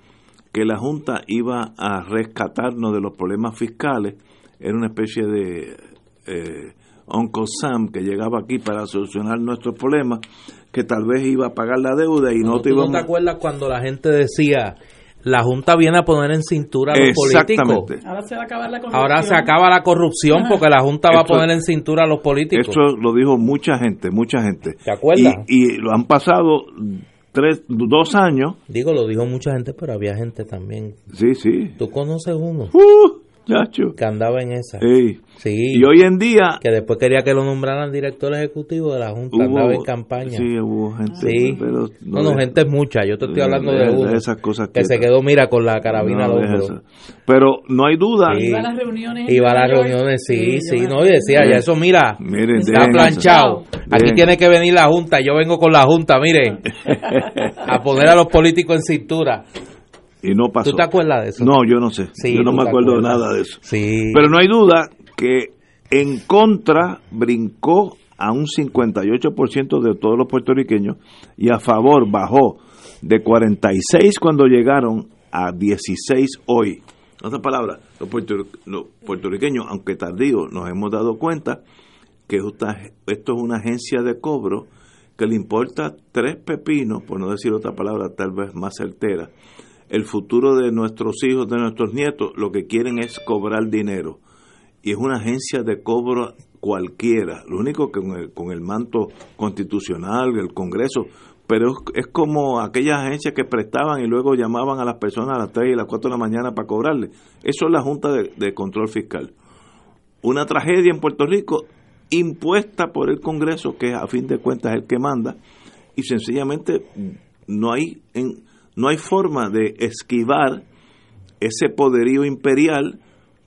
que la Junta iba a rescatarnos de los problemas fiscales, era una especie de eh, Uncle Sam que llegaba aquí para solucionar nuestros problemas, que tal vez iba a pagar la deuda y no, te íbamos... ¿No te acuerdas cuando la gente decía la Junta viene a poner en cintura a los políticos. Ahora se, va a acabar la corrupción. Ahora se acaba la corrupción porque la Junta va a poner en cintura a los políticos. Eso lo dijo mucha gente, mucha gente. ¿Te acuerdas? Y, lo han pasado tres, dos años. Digo, lo dijo mucha gente, pero había gente también. Sí, sí. ¿Tú conoces uno? Uh, que andaba en esa. Sí. Y hoy en día. Que después quería que lo nombraran director ejecutivo de la Junta, andaba en campaña. Sí, hubo gente. Sí. Pero no, no, gente es mucha. Yo te estoy hablando de, uno. esas cosas que, se quedó, mira, con la carabina al Pero no hay duda. Iba a las reuniones. Iba a las reuniones, sí, sí. no, y decía, ya eso, mira, está planchado. Aquí tiene que venir la Junta. Yo vengo con la Junta, miren, a poner a los políticos en cintura y no pasó. ¿Tú te acuerdas de eso? No, yo no sé. yo no me acuerdo de nada de eso. Sí. Pero no hay duda que en contra brincó a un 58% de todos los puertorriqueños y a favor bajó de 46 cuando llegaron a 16 hoy. En otras palabras, los, puertorriqueños, aunque tardío, nos hemos dado cuenta que esto es una agencia de cobro que le importa tres pepinos, por no decir otra palabra tal vez más certera, el futuro de nuestros hijos, de nuestros nietos, lo que quieren es cobrar dinero. Y es una agencia de cobro cualquiera, lo único que con el, manto constitucional, el Congreso, pero es, como aquellas agencias que prestaban y luego llamaban a las personas a las 3 y a las 4 de la mañana para cobrarle. Eso es la Junta de, Control Fiscal. Una tragedia en Puerto Rico impuesta por el Congreso, que a fin de cuentas es el que manda, y sencillamente no hay, en, no hay forma de esquivar ese poderío imperial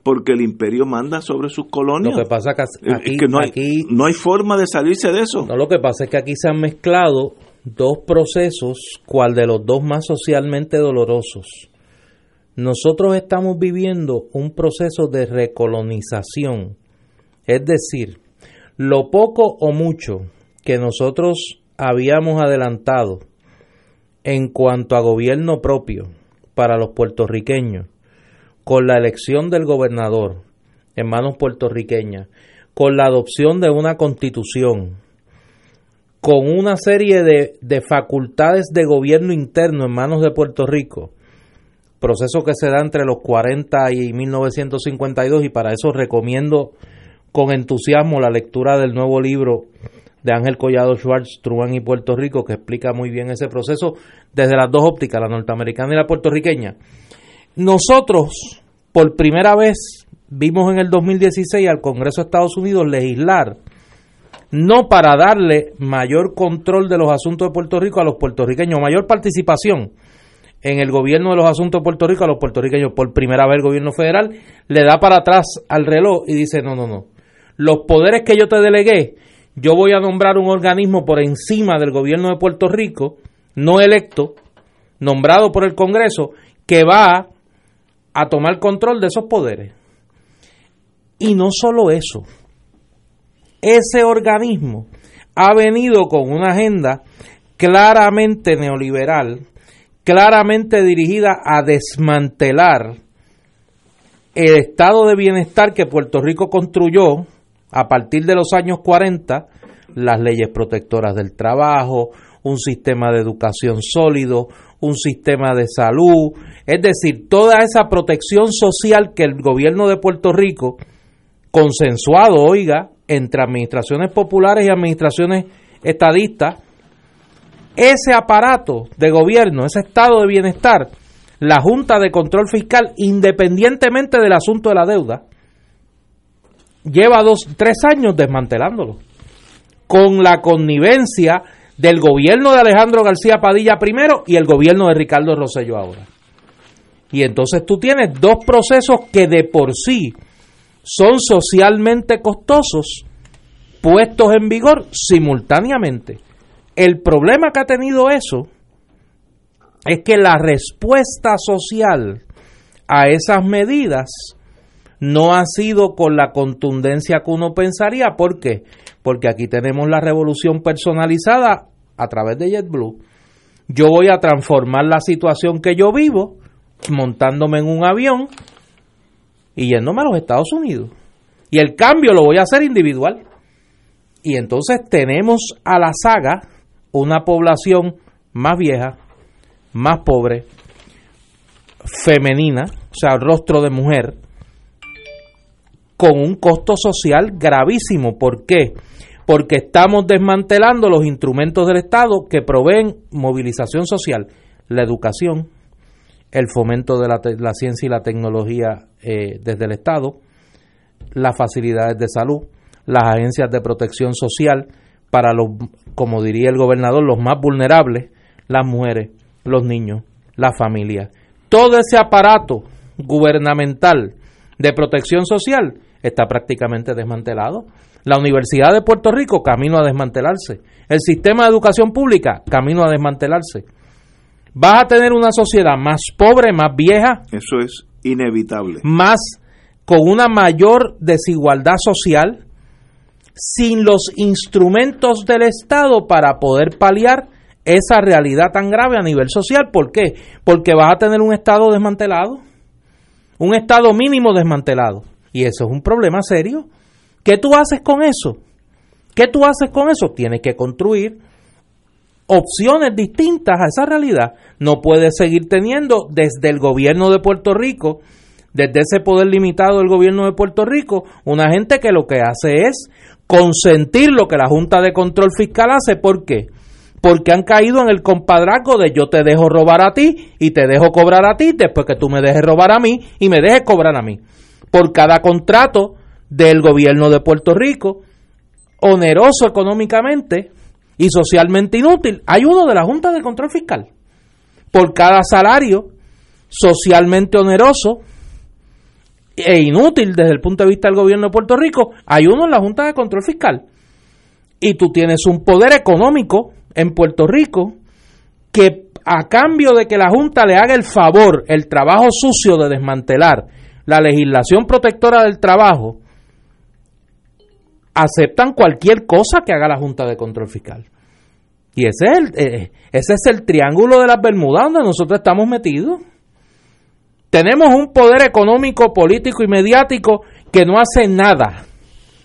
porque el imperio manda sobre sus colonias. Lo que pasa que aquí, no, hay, no hay forma de salirse de eso. No, lo que pasa es que aquí se han mezclado dos procesos, cual de los dos más socialmente dolorosos. Nosotros estamos viviendo un proceso de recolonización, es decir, lo poco o mucho que nosotros habíamos adelantado en cuanto a gobierno propio para los puertorriqueños, con la elección del gobernador en manos puertorriqueñas, con la adopción de una constitución, con una serie de, facultades de gobierno interno en manos de Puerto Rico, proceso que se da entre los 40 y 1952 y para eso recomiendo con entusiasmo la lectura del nuevo libro de Ángel Collado Schwartz, Truman y Puerto Rico, que explica muy bien ese proceso desde las dos ópticas, la norteamericana y la puertorriqueña. Nosotros, por primera vez, vimos en el 2016 al Congreso de Estados Unidos legislar no para darle mayor control de los asuntos de Puerto Rico a los puertorriqueños, mayor participación en el gobierno de los asuntos de Puerto Rico a los puertorriqueños. Por primera vez el gobierno federal le da para atrás al reloj y dice, no, no, no. Los poderes que yo te delegué, yo voy a nombrar un organismo por encima del gobierno de Puerto Rico, no electo, nombrado por el Congreso, que va a tomar control de esos poderes. Y no solo eso, ese organismo ha venido con una agenda claramente neoliberal, claramente dirigida a desmantelar el estado de bienestar que Puerto Rico construyó a partir de los años 40, las leyes protectoras del trabajo, un sistema de educación sólido, un sistema de salud, es decir, toda esa protección social que el gobierno de Puerto Rico, consensuado, oiga, entre administraciones populares y administraciones estadistas, ese aparato de gobierno, ese estado de bienestar, la Junta de Control Fiscal, independientemente del asunto de la deuda, lleva dos, tres años desmantelándolo, con la connivencia del gobierno de Alejandro García Padilla primero y el gobierno de Ricardo Rosello ahora. Y entonces tú tienes dos procesos que de por sí son socialmente costosos puestos en vigor simultáneamente. El problema que ha tenido eso es que la respuesta social a esas medidas no ha sido con la contundencia que uno pensaría. ¿Por qué? Porque aquí tenemos la revolución personalizada a través de JetBlue. Yo voy a transformar la situación que yo vivo montándome en un avión y yéndome a los Estados Unidos. Y el cambio lo voy a hacer individual. Y entonces tenemos a la saga una población más vieja, más pobre, femenina, o sea, rostro de mujer, con un costo social gravísimo. ¿Por qué? Porque estamos desmantelando los instrumentos del Estado que proveen movilización social, la educación, el fomento de la, ciencia y la tecnología eh, desde el Estado, las facilidades de salud, las agencias de protección social para los, como diría el gobernador, los más vulnerables, las mujeres, los niños, las familias. Todo ese aparato gubernamental de protección social está prácticamente desmantelado. La Universidad de Puerto Rico camino a desmantelarse. El sistema de educación pública camino a desmantelarse vas a tener una sociedad más pobre, más vieja. Eso es inevitable. Más con una mayor desigualdad social. sin los instrumentos del Estado para poder paliar esa realidad tan grave a nivel social. ¿Por qué? Porque vas a tener un Estado desmantelado, un Estado mínimo desmantelado. Y eso es un problema serio. ¿Qué tú haces con eso? ¿Qué tú haces con eso? Tienes que construir opciones distintas a esa realidad. No puedes seguir teniendo desde el gobierno de Puerto Rico, desde ese poder limitado del gobierno de Puerto Rico, una gente que lo que hace es consentir lo que la Junta de Control Fiscal hace. ¿Por qué? Porque han caído en el compadrazgo de yo te dejo robar a ti y te dejo cobrar a ti después que tú me dejes robar a mí y me dejes cobrar a mí. Por cada contrato del gobierno de Puerto Rico, oneroso económicamente y socialmente inútil, hay uno de la Junta de Control Fiscal. Por cada salario socialmente oneroso e inútil desde el punto de vista del gobierno de Puerto Rico, hay uno en la Junta de Control Fiscal. Y tú tienes un poder económico en Puerto Rico que a cambio de que la Junta le haga el favor, el trabajo sucio de desmantelar la legislación protectora del trabajo, aceptan cualquier cosa que haga la Junta de Control Fiscal. Y ese es el, eh, triángulo de las Bermudas donde nosotros estamos metidos. Tenemos un poder económico, político y mediático que no hace nada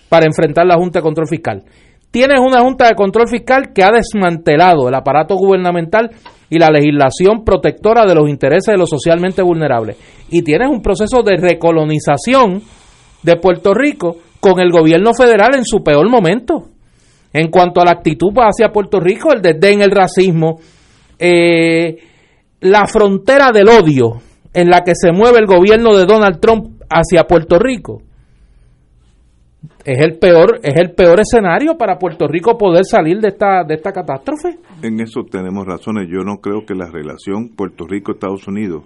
para enfrentar la Junta de Control Fiscal. Tienes una Junta de Control Fiscal que ha desmantelado el aparato gubernamental y la legislación protectora de los intereses de los socialmente vulnerables. Y tienes un proceso de recolonización de Puerto Rico con el gobierno federal en su peor momento. En cuanto a la actitud hacia Puerto Rico, el desdén, el racismo, eh, la frontera del odio en la que se mueve el gobierno de Donald Trump hacia Puerto Rico es el peor es el peor escenario para Puerto Rico poder salir de esta de esta catástrofe. En eso tenemos razones. Yo no creo que la relación Puerto Rico Estados Unidos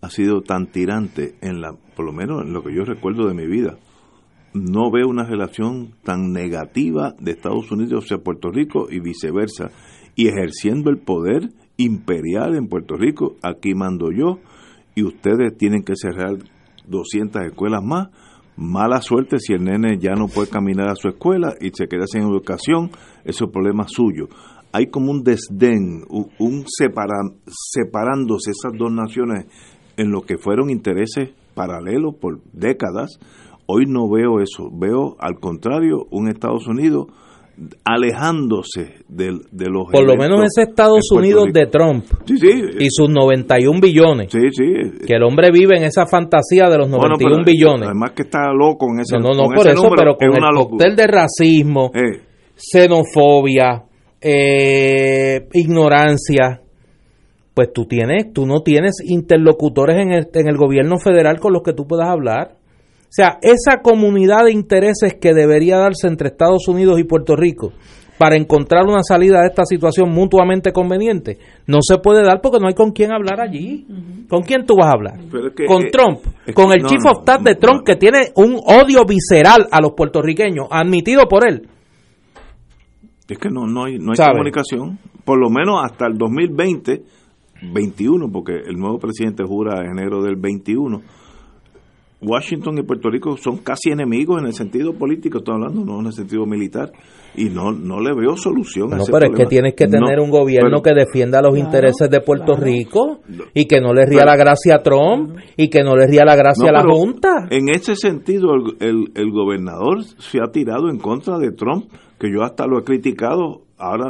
ha sido tan tirante en la por lo menos en lo que yo recuerdo de mi vida. No veo una relación tan negativa de Estados Unidos hacia Puerto Rico y viceversa y ejerciendo el poder imperial en Puerto Rico. Aquí mando yo y ustedes tienen que cerrar 200 escuelas más. Mala suerte si el nene ya no puede caminar a su escuela y se queda sin educación, eso es problema suyo. Hay como un desdén, un separándose esas dos naciones en lo que fueron intereses paralelos por décadas. Hoy no veo eso, veo al contrario un Estados Unidos alejándose de, de los... Por lo menos ese Estados Unidos de Trump y sus 91 billones. Que el hombre vive en esa fantasía de los 91 billones. Además que está loco en ese No, no, por eso, pero con el cóctel de racismo, eh. xenofobia, eh, ignorancia, pues tú tienes, tú no tienes interlocutores en el, en el gobierno federal con los que tú puedas hablar. O sea, esa comunidad de intereses que debería darse entre Estados Unidos y Puerto Rico para encontrar una salida de esta situación mutuamente conveniente, no se puede dar porque no hay con quién hablar allí. ¿Con quién tú vas a hablar? con Trump, con el chief of staff de Trump que tiene un odio visceral a los puertorriqueños, admitido por él. Es que no, no hay, no hay comunicación, por lo menos hasta el 2020, 21, porque el nuevo presidente jura enero del 21 Washington y Puerto Rico son casi enemigos en el sentido político, estoy hablando, no en el sentido militar, y no, no le veo solución no, pero es que tienes que tener un gobierno que defienda los intereses de Puerto Rico y que no le ría la gracia a Trump y que no le ría la gracia a la Junta. En ese sentido, el, el, el gobernador se ha tirado en contra de Trump, que yo hasta lo he criticado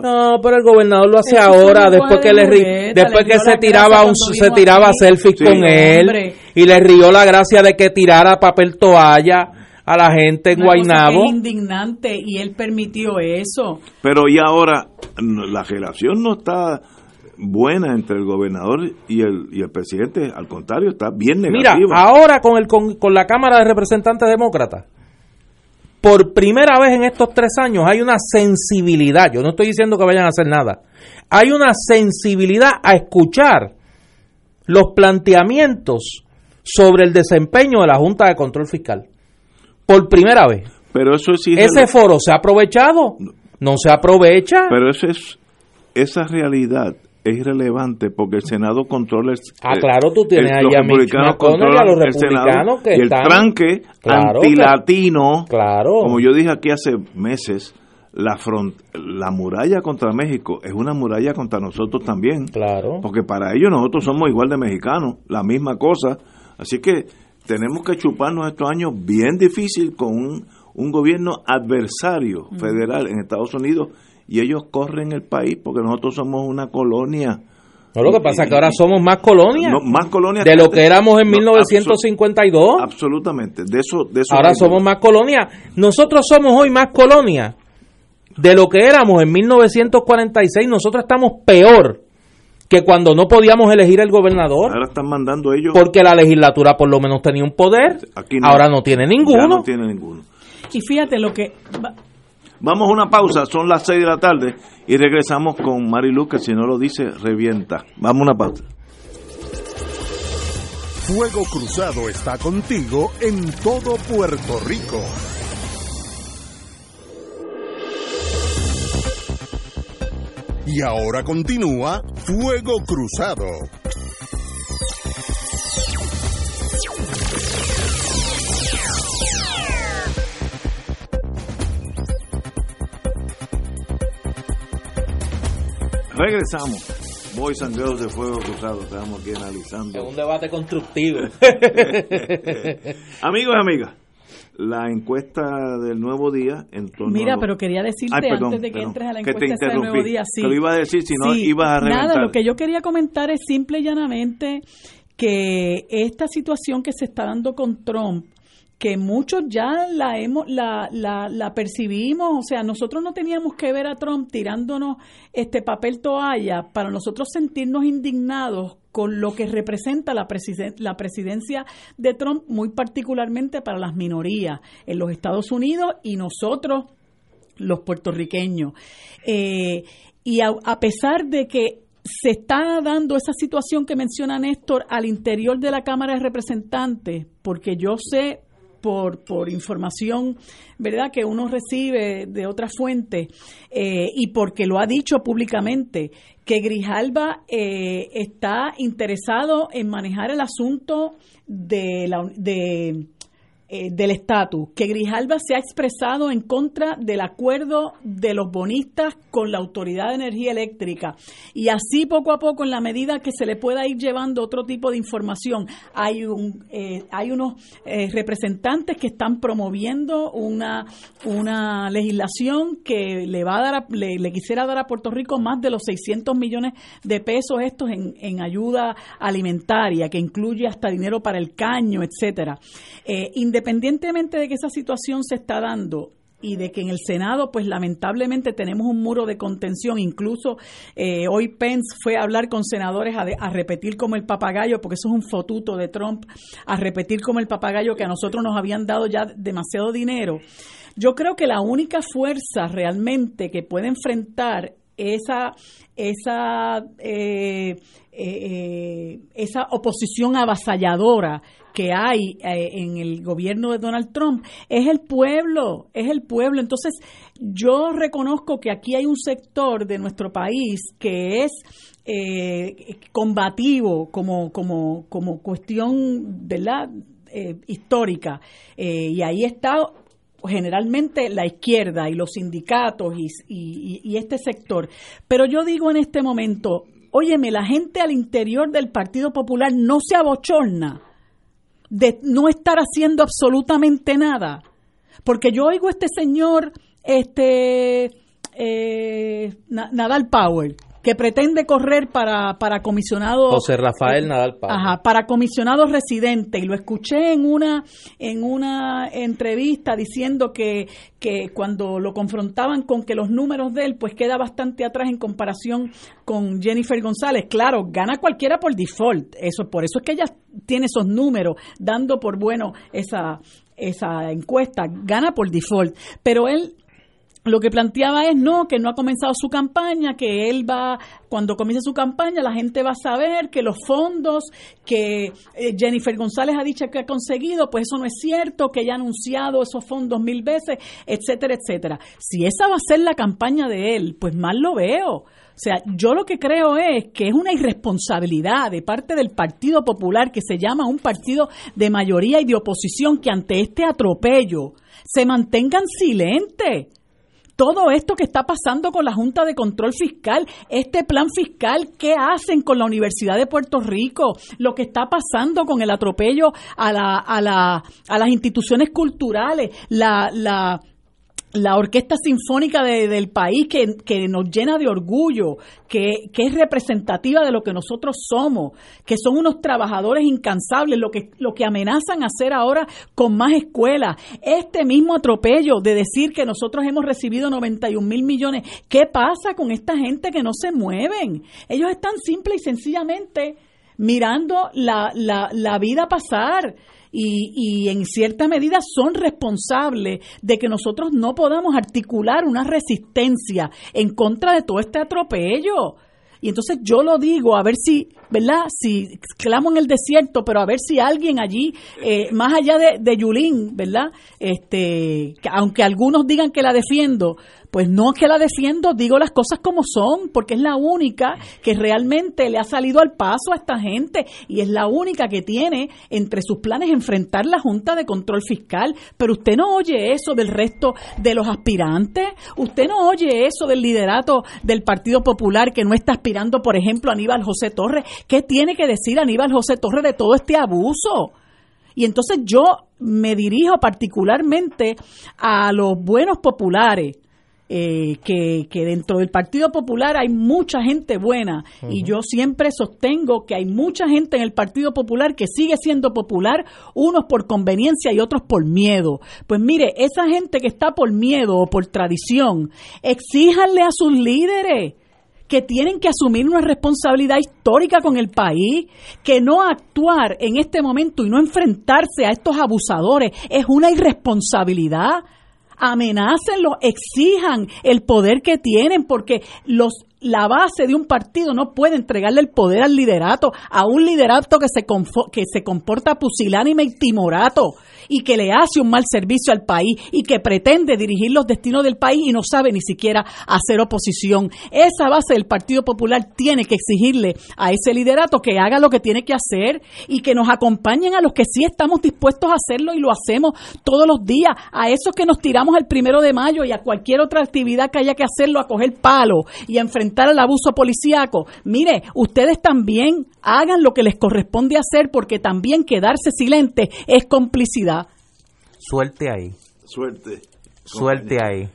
no, pero el gobernador lo hace ahora, después que le después que se tiraba un, se tiraba selfies con él y le rió la gracia de que tirara papel toalla a la gente en Guaynabo. Es indignante y él permitió eso. Pero y ahora la relación no está buena entre el gobernador y el, y el presidente, al contrario, está bien negativa. Mira, ahora con el con, con la Cámara de Representantes Demócratas por primera vez en estos tres años hay una sensibilidad, yo no estoy diciendo que vayan a hacer nada, hay una sensibilidad a escuchar los planteamientos sobre el desempeño de la Junta de Control Fiscal. Por primera vez. Pero eso Ese foro se ha aprovechado, no se aprovecha. Pero eso es, esa realidad es irrelevante porque el Senado controla el, Ah, claro, tú tienes ahí a Mitch McConnell y a los republicanos que y el están... tranque Claro antilatino, Claro. como yo dije aquí hace meses, la, front, la muralla contra México es una muralla contra nosotros también. Claro. Porque para ellos nosotros somos igual de mexicanos, la misma cosa. Así que tenemos que chuparnos estos años bien difícil con un, un gobierno adversario federal en Estados Unidos y ellos corren el país porque nosotros somos una colonia. No, lo que pasa es que ahora somos más colonias No, más colonias de lo que éramos en No, 1952. abso- absolutamente. De eso, de eso Ahora somos más colonias. Nosotros somos hoy más colonias de lo que éramos en 1946. Nosotros estamos peor que cuando no podíamos elegir el gobernador. Ahora están mandando ellos. Porque la legislatura por lo menos tenía un poder. Aquí no. Ahora no tiene Ya ninguno. no tiene ninguno. Y fíjate lo que... va- Vamos a una pausa, son las 6 de la tarde y regresamos con Marilu, que si no lo dice, revienta. Vamos a una pausa. Fuego Cruzado está contigo en todo Puerto Rico. Y ahora continúa Fuego Cruzado. Regresamos. Boys and Girls de Fuego Cruzado, estamos aquí analizando. Es un debate constructivo. Amigos y amigas, la encuesta del nuevo día en torno Mira, a lo- pero quería decirte Ay, perdón, antes de que perdón, entres a la encuesta del nuevo interrumpí. día, sí. Te lo iba a decir, si no Sí, ibas a reventar. Nada, lo que yo quería comentar es simple y llanamente que esta situación que se está dando con Trump que muchos ya la hemos la, la, la percibimos, o sea, nosotros no teníamos que ver a Trump tirándonos este papel toalla para nosotros sentirnos indignados con lo que representa la, presiden- la presidencia de Trump, muy particularmente para las minorías en los Estados Unidos y nosotros los puertorriqueños. Eh, y a, a pesar de que se está dando esa situación que menciona Néstor al interior de la Cámara de Representantes, porque yo sé por, por información, ¿verdad?, que uno recibe de otras fuentes eh, y porque lo ha dicho públicamente, que Grijalba eh, está interesado en manejar el asunto de la, de, eh, del estatus, que Grijalba se ha expresado en contra del acuerdo de los bonistas con la Autoridad de Energía Eléctrica. Y así poco a poco, en la medida que se le pueda ir llevando otro tipo de información, hay, un, eh, hay unos eh, representantes que están promoviendo una, una legislación que le va a dar a- le, le quisiera dar a Puerto Rico más de los 600 millones de pesos estos en, en ayuda alimentaria, que incluye hasta dinero para el caño, etcétera. Independientemente de que esa situación se está dando y de que en el Senado, pues lamentablemente tenemos un muro de contención. Incluso eh, hoy Pence fue a hablar con senadores a, a repetir como el papagayo, porque eso es un fotuto de Trump, a repetir como el papagayo que a nosotros nos habían dado ya demasiado dinero. Yo creo que la única fuerza realmente que puede enfrentar esa esa eh, eh, eh, esa oposición avasalladora que hay en el gobierno de Donald Trump es el pueblo, es el pueblo. Entonces, yo reconozco que aquí hay un sector de nuestro país que es combativo como, como, como cuestión ¿verdad? Eh, histórica. Y ahí está generalmente la izquierda y los sindicatos y, y- y este sector. Pero yo digo en este momento, óyeme, la gente al interior del Partido Popular no se abochorna de no estar haciendo absolutamente nada. Porque yo oigo a este señor, este eh, Na- Nadal Power, que pretende correr para, para comisionado José Rafael Nadal Paz. Ajá, para comisionado residente y lo escuché en una en una entrevista diciendo que, que cuando lo confrontaban con que los números de él pues queda bastante atrás en comparación con Jennifer González. Claro, gana cualquiera por default. Eso por eso es que ella tiene esos números dando por bueno esa esa encuesta, gana por default, pero él lo que planteaba es no, que no ha comenzado su campaña, que él va, cuando comience su campaña, la gente va a saber que los fondos que eh, Jennifer González ha dicho que ha conseguido, pues eso no es cierto, que ella ha anunciado esos fondos mil veces, etcétera, etcétera. Si esa va a ser la campaña de él, pues mal lo veo. O sea, yo lo que creo es que es una irresponsabilidad de parte del Partido Popular, que se llama un partido de mayoría y de oposición, que ante este atropello se mantengan silentes todo esto que está pasando con la Junta de Control Fiscal, este plan fiscal, ¿qué hacen con la Universidad de Puerto Rico? Lo que está pasando con el atropello a, la, a, la, a las instituciones culturales, la, la la orquesta sinfónica del país que, nos llena de orgullo, que, es representativa de lo que nosotros somos, que son unos trabajadores incansables, lo que, lo que amenazan hacer ahora con más escuelas. Este mismo atropello de decir que nosotros hemos recibido 91 mil millones, ¿qué pasa con esta gente que no se mueven? Ellos están simple y sencillamente mirando la, la, la vida pasar y, y en cierta medida son responsables de que nosotros no podamos articular una resistencia en contra de todo este atropello. Y entonces yo lo digo, a ver si, ¿verdad? Si clamo en el desierto, pero a ver si alguien allí, eh, más allá de, de Yulín, ¿verdad? Este, aunque algunos digan que la defiendo, pues no que la defiendo, digo las cosas como son, porque es la única que realmente le ha salido al paso a esta gente y es la única que tiene entre sus planes enfrentar la Junta de Control Fiscal. Pero usted no oye eso del resto de los aspirantes, usted no oye eso del liderato del Partido Popular que no está aspirando, por ejemplo, a Aníbal José Torres. ¿Qué tiene que decir Aníbal José Torres de todo este abuso? Y entonces yo me dirijo particularmente a los buenos populares eh, que, dentro del Partido Popular hay mucha gente buena y yo siempre sostengo que hay mucha gente en el Partido Popular que sigue siendo popular, unos por conveniencia y otros por miedo. Pues mire, esa gente que está por miedo o por tradición, exíjanle a sus líderes que tienen que asumir una responsabilidad histórica con el país, que no actuar en este momento y no enfrentarse a estos abusadores es una irresponsabilidad. Amenácenlo, exijan el poder que tienen, porque los la base de un partido no puede entregarle el poder al liderato, a un liderato que se, que se comporta pusilánime y timorato y que le hace un mal servicio al país y que pretende dirigir los destinos del país y no sabe ni siquiera hacer oposición. Esa base del Partido Popular tiene que exigirle a ese liderato que haga lo que tiene que hacer y que nos acompañen a los que sí estamos dispuestos a hacerlo y lo hacemos todos los días, a esos que nos tiramos el primero de mayo y a cualquier otra actividad que haya que hacerlo, a coger palo y a enfrentar el abuso policíaco. Mire, ustedes también hagan lo que les corresponde hacer porque también quedarse silente es complicidad. Suerte ahí. Suerte. Suerte ahí.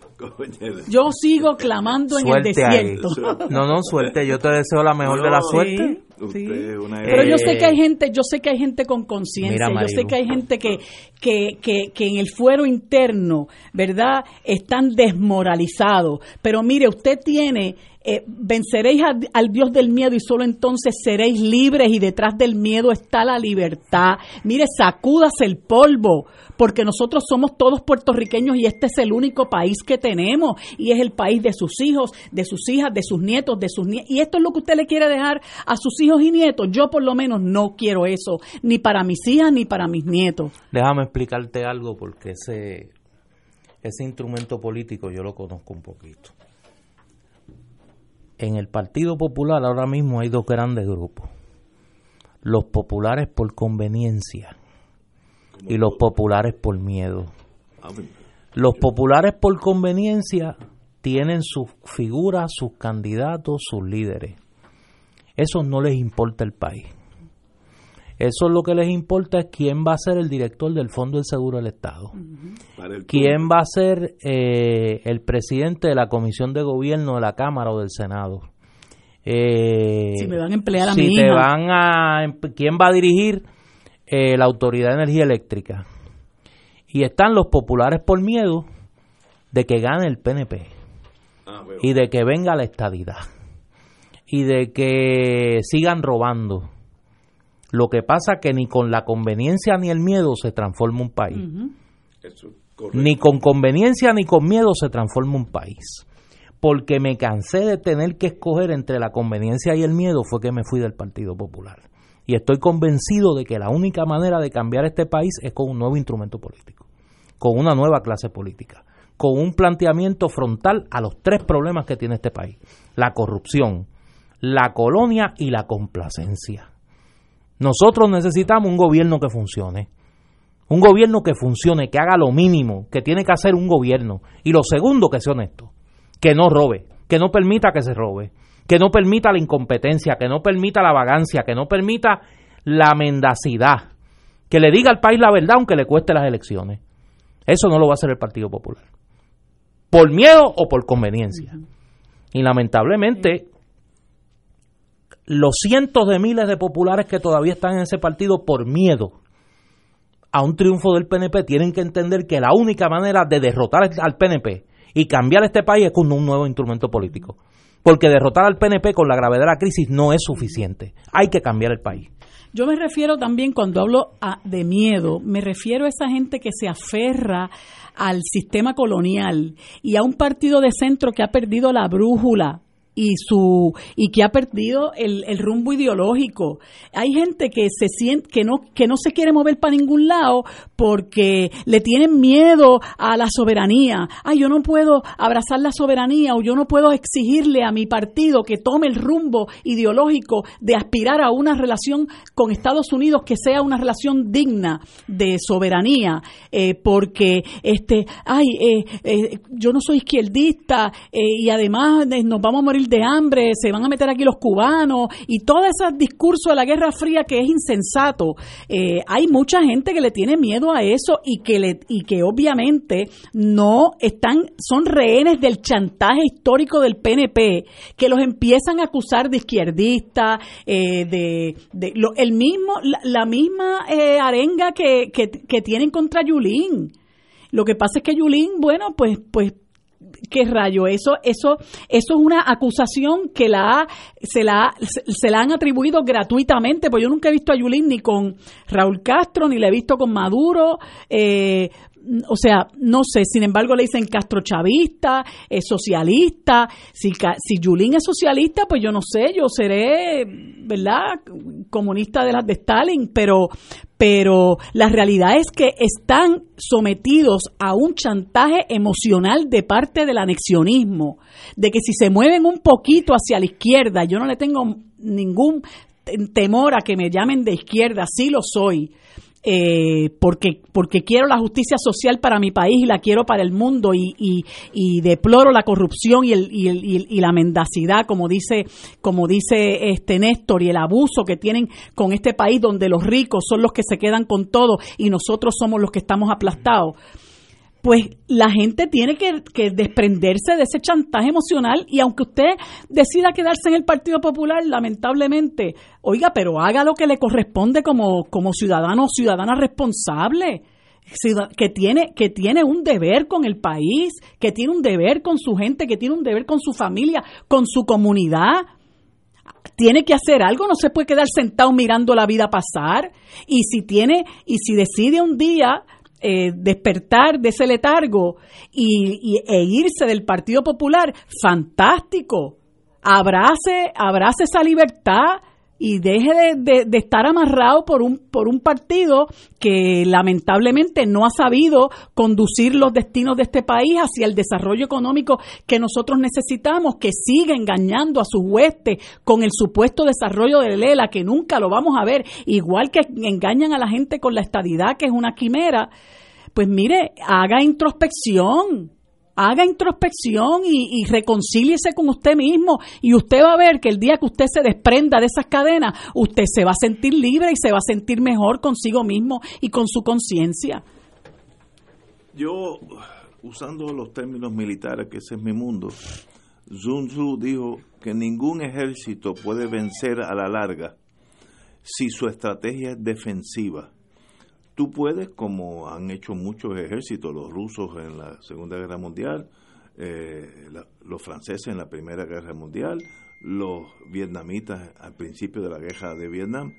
Yo sigo clamando en el desierto. No, no, suerte. Yo te deseo la mejor de la suerte. Pero yo sé que hay gente, yo sé que hay gente con conciencia, yo sé que hay gente que, que, que, que en el fuero interno, ¿verdad? Están desmoralizados. Pero mire, usted tiene eh, venceréis al Dios del miedo y solo entonces seréis libres y detrás del miedo está la libertad. Mire, sacúdase el polvo, porque nosotros somos todos puertorriqueños y este es el único país que tenemos y es el país de sus hijos, de sus hijas, de sus nietos, de sus nietos. Y esto es lo que usted le quiere dejar a sus hijos y nietos. Yo por lo menos no quiero eso, ni para mis hijas ni para mis nietos. Déjame explicarte algo porque ese, ese instrumento político yo lo conozco un poquito en el Partido Popular ahora mismo hay dos grandes grupos. Los populares por conveniencia y los populares por miedo. Los populares por conveniencia tienen sus figuras, sus candidatos, sus líderes. Eso no les importa el país. Eso lo que les importa es quién va a ser el director del Fondo del Seguro del Estado. quién va a ser eh, el presidente de la Comisión de Gobierno de la Cámara o del Senado. Eh, si me van a emplear a si te van a quién va a dirigir eh, la Autoridad de Energía Eléctrica. Y están los populares por miedo de que gane el PNP ah, y de que venga la estadidad y de que sigan robando lo que pasa que ni con la conveniencia ni el miedo se transforma un país. ni con conveniencia ni con miedo se transforma un país. Porque me cansé de tener que escoger entre la conveniencia y el miedo fue que me fui del Partido Popular. Y estoy convencido de que la única manera de cambiar este país es con un nuevo instrumento político, con una nueva clase política, con un planteamiento frontal a los tres problemas que tiene este país. La corrupción, la colonia y la complacencia. Nosotros necesitamos un gobierno que funcione. Un gobierno que funcione, que haga lo mínimo que tiene que hacer un gobierno. Y lo segundo, que sea honesto. Que no robe, que no permita que se robe, que no permita la incompetencia, que no permita la vagancia, que no permita la mendacidad. Que le diga al país la verdad aunque le cueste las elecciones. Eso no lo va a hacer el Partido Popular. Por miedo o por conveniencia. Y lamentablemente, los cientos de miles de populares que todavía están en ese partido por miedo a un triunfo del PNP tienen que entender que la única manera de derrotar al PNP y cambiar este país es con un nuevo instrumento político. Porque derrotar al PNP con la gravedad de la crisis no es suficiente. Hay que cambiar el país. Yo me refiero también, cuando hablo de miedo, me refiero a esa gente que se aferra al sistema colonial y a un partido de centro que ha perdido la brújula y su y que ha perdido el, el, rumbo ideológico. Hay gente que se siente que no que no se quiere mover para ningún lado porque le tienen miedo a la soberanía. Ay, yo no puedo abrazar la soberanía o yo no puedo exigirle a mi partido que tome el rumbo ideológico de aspirar a una relación con Estados Unidos que sea una relación digna de soberanía, eh, porque este, ay, eh, eh, yo no soy izquierdista y además nos vamos a morir de hambre, se van a meter aquí los cubanos y todo ese discurso de la Guerra Fría que es insensato. Eh, hay mucha gente que le tiene miedo a eso y que, le, y que obviamente no están, son rehenes del chantaje histórico del PNP, que los empiezan a acusar de izquierdistas, eh, de, de el mismo, la, misma eh, arenga que, que, que tienen contra Yulín. Lo que pasa es que Yulín, bueno, pues, pues qué rayo eso eso eso es una acusación que la se la se la han atribuido gratuitamente pues yo nunca he visto a Yulín ni con Raúl Castro ni la he visto con Maduro eh, o sea, no sé, sin embargo le dicen Castro chavista, es socialista, si, si Yulín es socialista, pues yo no sé, yo seré, ¿verdad?, comunista de las de Stalin, pero, pero la realidad es que están sometidos a un chantaje emocional de parte del anexionismo, de que si se mueven un poquito hacia la izquierda, yo no le tengo ningún temor a que me llamen de izquierda, sí lo soy, eh, porque, porque quiero la justicia social para mi país y la quiero para el mundo y, y, deploro la corrupción y, el, y, el, y, la mendacidad, como dice, como dice este Néstor, y el abuso que tienen con este país donde los ricos son los que se quedan con todo y nosotros somos los que estamos aplastados pues la gente tiene que, desprenderse de ese chantaje emocional y aunque usted decida quedarse en el Partido Popular, lamentablemente, oiga, pero haga lo que le corresponde como, como ciudadano o ciudadana responsable que tiene, que tiene un deber con el país, que tiene un deber con su gente, que tiene un deber con su familia, con su comunidad. Tiene que hacer algo, no se puede quedar sentado mirando la vida pasar. Y si tiene, y si decide un día eh, despertar de ese letargo y, e irse del Partido Popular, fantástico. Abrace, abrace esa libertad y deje de, estar amarrado por un, por un partido que lamentablemente no ha sabido conducir los destinos de este país hacia el desarrollo económico que nosotros necesitamos, que sigue engañando a sus huestes con el supuesto desarrollo de Lela, que nunca lo vamos a ver, igual que engañan a la gente con la estadidad, que es una quimera. Pues mire, haga introspección, haga introspección y, y, reconcíliese con usted mismo y usted va a ver que el día que usted se desprenda de esas cadenas, usted se va a sentir libre y se va a sentir mejor consigo mismo y con su conciencia. Yo, usando los términos militares, que ese es mi mundo, Sun Tzu dijo que ningún ejército puede vencer a la larga si su estrategia es defensiva tú puedes, como han hecho muchos ejércitos, los rusos en la Segunda Guerra Mundial, eh, los franceses en la Primera Guerra Mundial, los vietnamitas al principio de la guerra de Vietnam,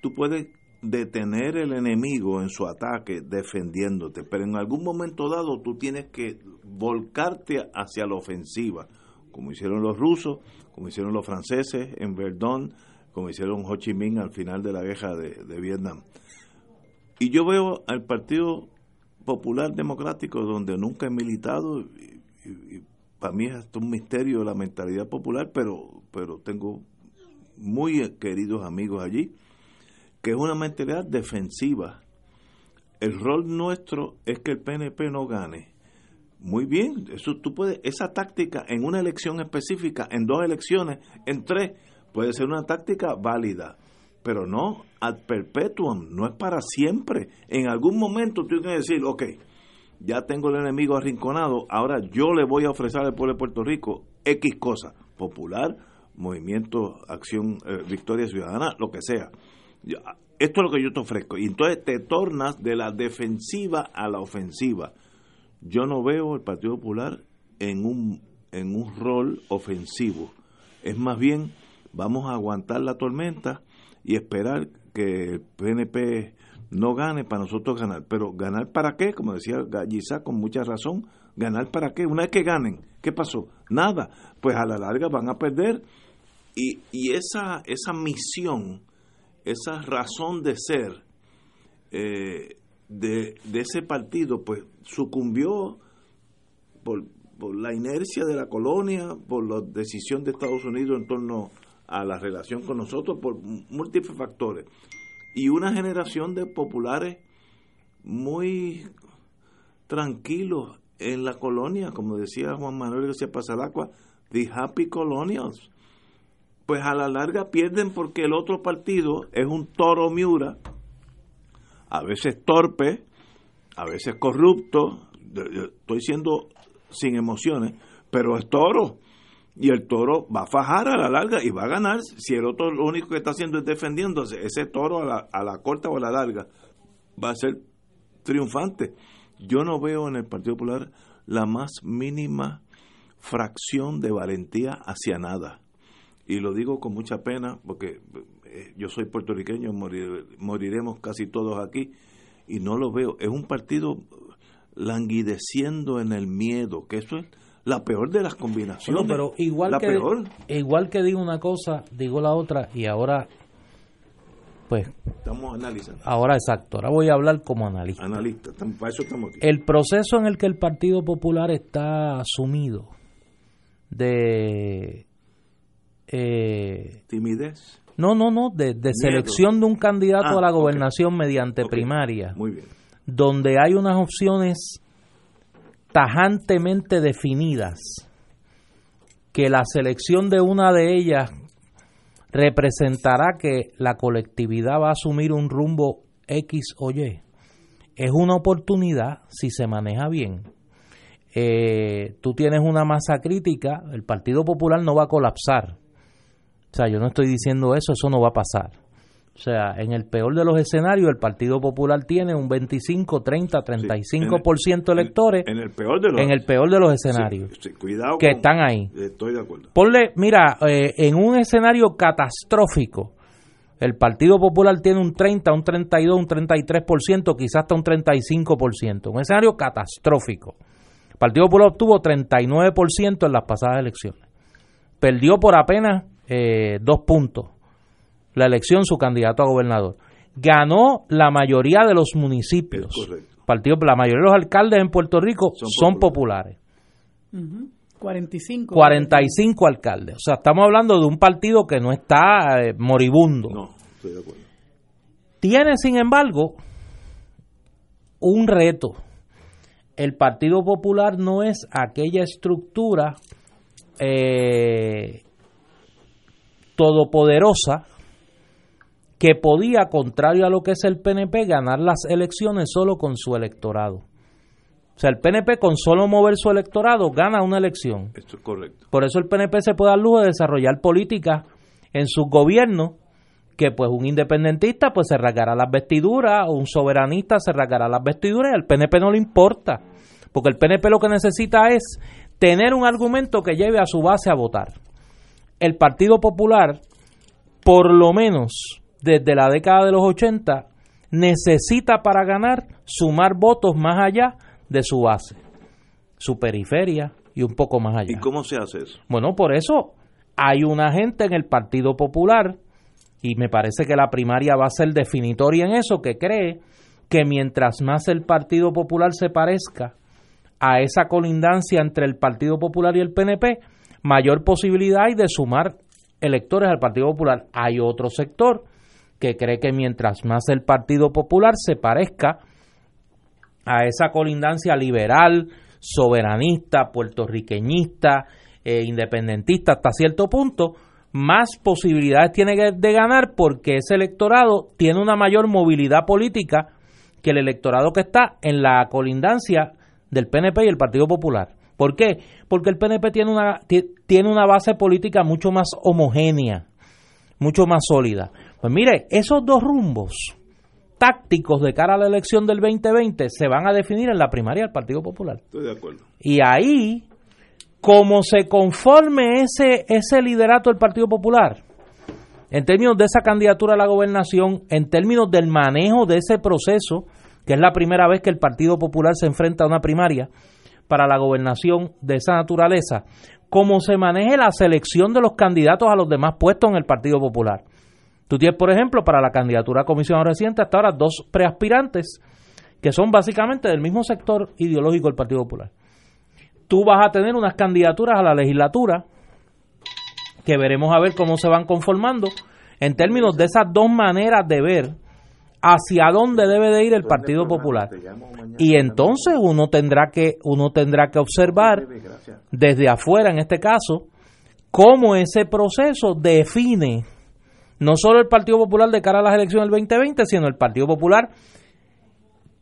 tú puedes detener el enemigo en su ataque defendiéndote, pero en algún momento dado tú tienes que volcarte hacia la ofensiva, como hicieron los rusos, como hicieron los franceses en Verdun, como hicieron Ho Chi Minh al final de la guerra de Vietnam. Y yo veo al Partido Popular Democrático donde nunca he militado y, para mí es un misterio la mentalidad popular, pero, pero tengo muy queridos amigos allí, que es una mentalidad defensiva. El rol nuestro es que el PNP no gane. Muy bien, eso tú puedes, esa táctica en una elección específica, en dos elecciones, en tres, puede ser una táctica válida, pero no ad perpetuum, no es para siempre. En algún momento tú tienes que decir, ok, ya tengo el enemigo arrinconado, ahora yo le voy a ofrecer al pueblo de Puerto Rico X cosa, popular, movimiento, acción, eh, victoria ciudadana, lo que sea. esto es lo que yo te ofrezco. Y entonces te tornas de la defensiva a la ofensiva. Yo no veo el Partido Popular en un, en un rol ofensivo. Es más bien, vamos a aguantar la tormenta y esperar que el PNP no gane para nosotros ganar. Pero ganar para qué, como decía Gallizá con mucha razón, ganar para qué. Una vez que ganen, ¿qué pasó? Nada. Pues a la larga van a perder. Y, y esa, esa misión, esa razón de ser eh, de, de, ese partido, pues sucumbió por, por la inercia de la colonia, por la decisión de Estados Unidos en torno a la relación con nosotros, por múltiples factores y una generación de populares muy tranquilos en la colonia, como decía Juan Manuel García Pasalacua, the happy colonials. Pues a la larga pierden porque el otro partido es un toro miura, a veces torpe, a veces corrupto, estoy siendo sin emociones, pero es toro y el toro va a fajar a la larga y va a ganar. Si el otro lo único que está haciendo es defendiéndose ese toro a la, a la corta o a la larga va a ser triunfante. Yo no veo en el Partido Popular la más mínima fracción de valentía hacia nada. Y lo digo con mucha pena porque eh, yo soy puertorriqueño moriremos casi todos aquí y no lo veo. Es un partido languideciendo en el miedo que eso es la peor de las combinaciones. No, pero igual que igual que digo una cosa, digo la otra y ahora pues estamos analizando. Ahora exacto, ahora voy a hablar como analista. Analista, para eso estamos aquí. El proceso en el que el Partido Popular está sumido de eh, timidez. No, no, no, de, selección de un candidato a la ah, gobernación mediante primaria. Muy bien. Donde hay unas opciones tajantemente definidas que la selección de una de ellas representará que la colectividad va a asumir un rumbo X o Y. Es una oportunidad si se maneja bien. Eh, tú tienes una masa crítica, el Partido Popular no va a colapsar. O sea, yo no estoy diciendo eso, eso no va a pasar. O sea, en el peor de los escenarios, el Partido Popular tiene un 25, 30, 35% de electores. En el, peor de los, en el peor de los escenarios. cuidado que están ahí. Estoy de acuerdo. Ponle, mira, eh, en un escenario catastrófico, el Partido Popular tiene un 30, un 32, un 33%, quizás hasta un 35%. Un escenario catastrófico. El Partido Popular obtuvo 39% en las pasadas elecciones. Perdió por apenas eh, dos puntos la elección su candidato a gobernador. Ganó la mayoría de los municipios. Partido, la mayoría de los alcaldes en Puerto Rico son, populares. 45. 45 alcaldes. O sea, estamos hablando de un partido que no está eh, moribundo. No, estoy de acuerdo. Tiene, sin embargo, un reto. El Partido Popular no es aquella estructura eh, todopoderosa que podía, contrario a lo que es el PNP, ganar las elecciones solo con su electorado. O sea, el PNP con solo mover su electorado gana una elección. Esto es correcto. Por eso el PNP se puede dar lujo de desarrollar políticas en su gobierno que pues un independentista pues se rasgará las vestiduras o un soberanista se rasgará las vestiduras y al PNP no le importa. Porque el PNP lo que necesita es tener un argumento que lleve a su base a votar. El Partido Popular, por lo menos, desde la década de los 80 necesita para ganar sumar votos más allá de su base, su periferia y un poco más allá. ¿Y cómo se hace eso? Bueno, por eso hay una gente en el Partido Popular y me parece que la primaria va a ser definitoria en eso que cree que mientras más el Partido Popular se parezca a esa colindancia entre el Partido Popular y el PNP, mayor posibilidad hay de sumar electores al Partido Popular. Hay otro sector que cree que mientras más el Partido Popular se parezca a esa colindancia liberal, soberanista, puertorriqueñista, eh, independentista hasta cierto punto, más posibilidades tiene de ganar porque ese electorado tiene una mayor movilidad política que el electorado que está en la colindancia del PNP y el Partido Popular. ¿Por qué? Porque el PNP tiene una, tiene una base política mucho más homogénea, mucho más sólida. Pues mire, esos dos rumbos tácticos de cara a la elección del 2020 se van a definir en la primaria del Partido Popular. Estoy de acuerdo. Y ahí, como se conforme ese, ese liderato del Partido Popular, en términos de esa candidatura a la gobernación, en términos del manejo de ese proceso, que es la primera vez que el Partido Popular se enfrenta a una primaria para la gobernación de esa naturaleza, como se maneje la selección de los candidatos a los demás puestos en el Partido Popular. Tú tienes, por ejemplo, para la candidatura a comisionado reciente hasta ahora dos preaspirantes que son básicamente del mismo sector ideológico del Partido Popular. Tú vas a tener unas candidaturas a la legislatura que veremos a ver cómo se van conformando en términos de esas dos maneras de ver hacia dónde debe de ir el Partido Popular. Y entonces uno tendrá que uno tendrá que observar desde afuera en este caso cómo ese proceso define no solo el Partido Popular de cara a las elecciones del 2020, sino el Partido Popular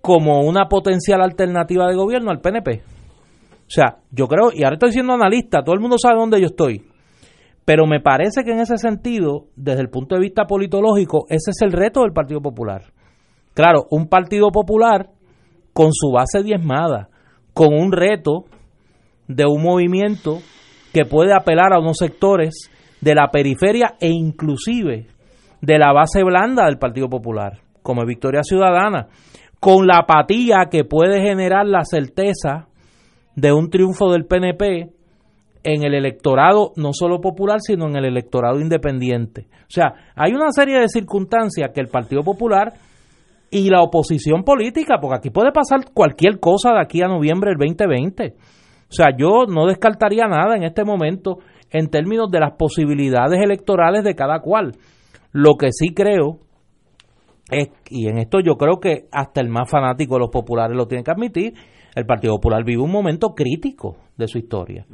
como una potencial alternativa de gobierno al PNP. O sea, yo creo, y ahora estoy siendo analista, todo el mundo sabe dónde yo estoy, pero me parece que en ese sentido, desde el punto de vista politológico, ese es el reto del Partido Popular. Claro, un Partido Popular con su base diezmada, con un reto de un movimiento que puede apelar a unos sectores de la periferia e inclusive de la base blanda del Partido Popular, como Victoria Ciudadana, con la apatía que puede generar la certeza de un triunfo del PNP en el electorado no solo popular, sino en el electorado independiente. O sea, hay una serie de circunstancias que el Partido Popular y la oposición política, porque aquí puede pasar cualquier cosa de aquí a noviembre del 2020. O sea, yo no descartaría nada en este momento en términos de las posibilidades electorales de cada cual. Lo que sí creo es, y en esto yo creo que hasta el más fanático de los populares lo tiene que admitir, el Partido Popular vive un momento crítico de su historia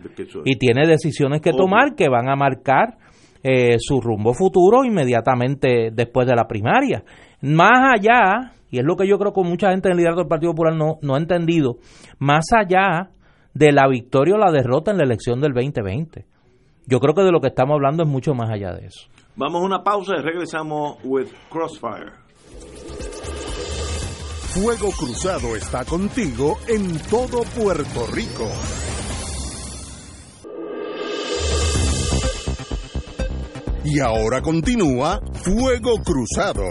y tiene decisiones que tomar que van a marcar eh, su rumbo futuro inmediatamente después de la primaria. Más allá, y es lo que yo creo que mucha gente en el liderato del Partido Popular no, no ha entendido, más allá de la victoria o la derrota en la elección del 2020. Yo creo que de lo que estamos hablando es mucho más allá de eso. Vamos a una pausa y regresamos with Crossfire. Fuego Cruzado está contigo en todo Puerto Rico. Y ahora continúa Fuego Cruzado.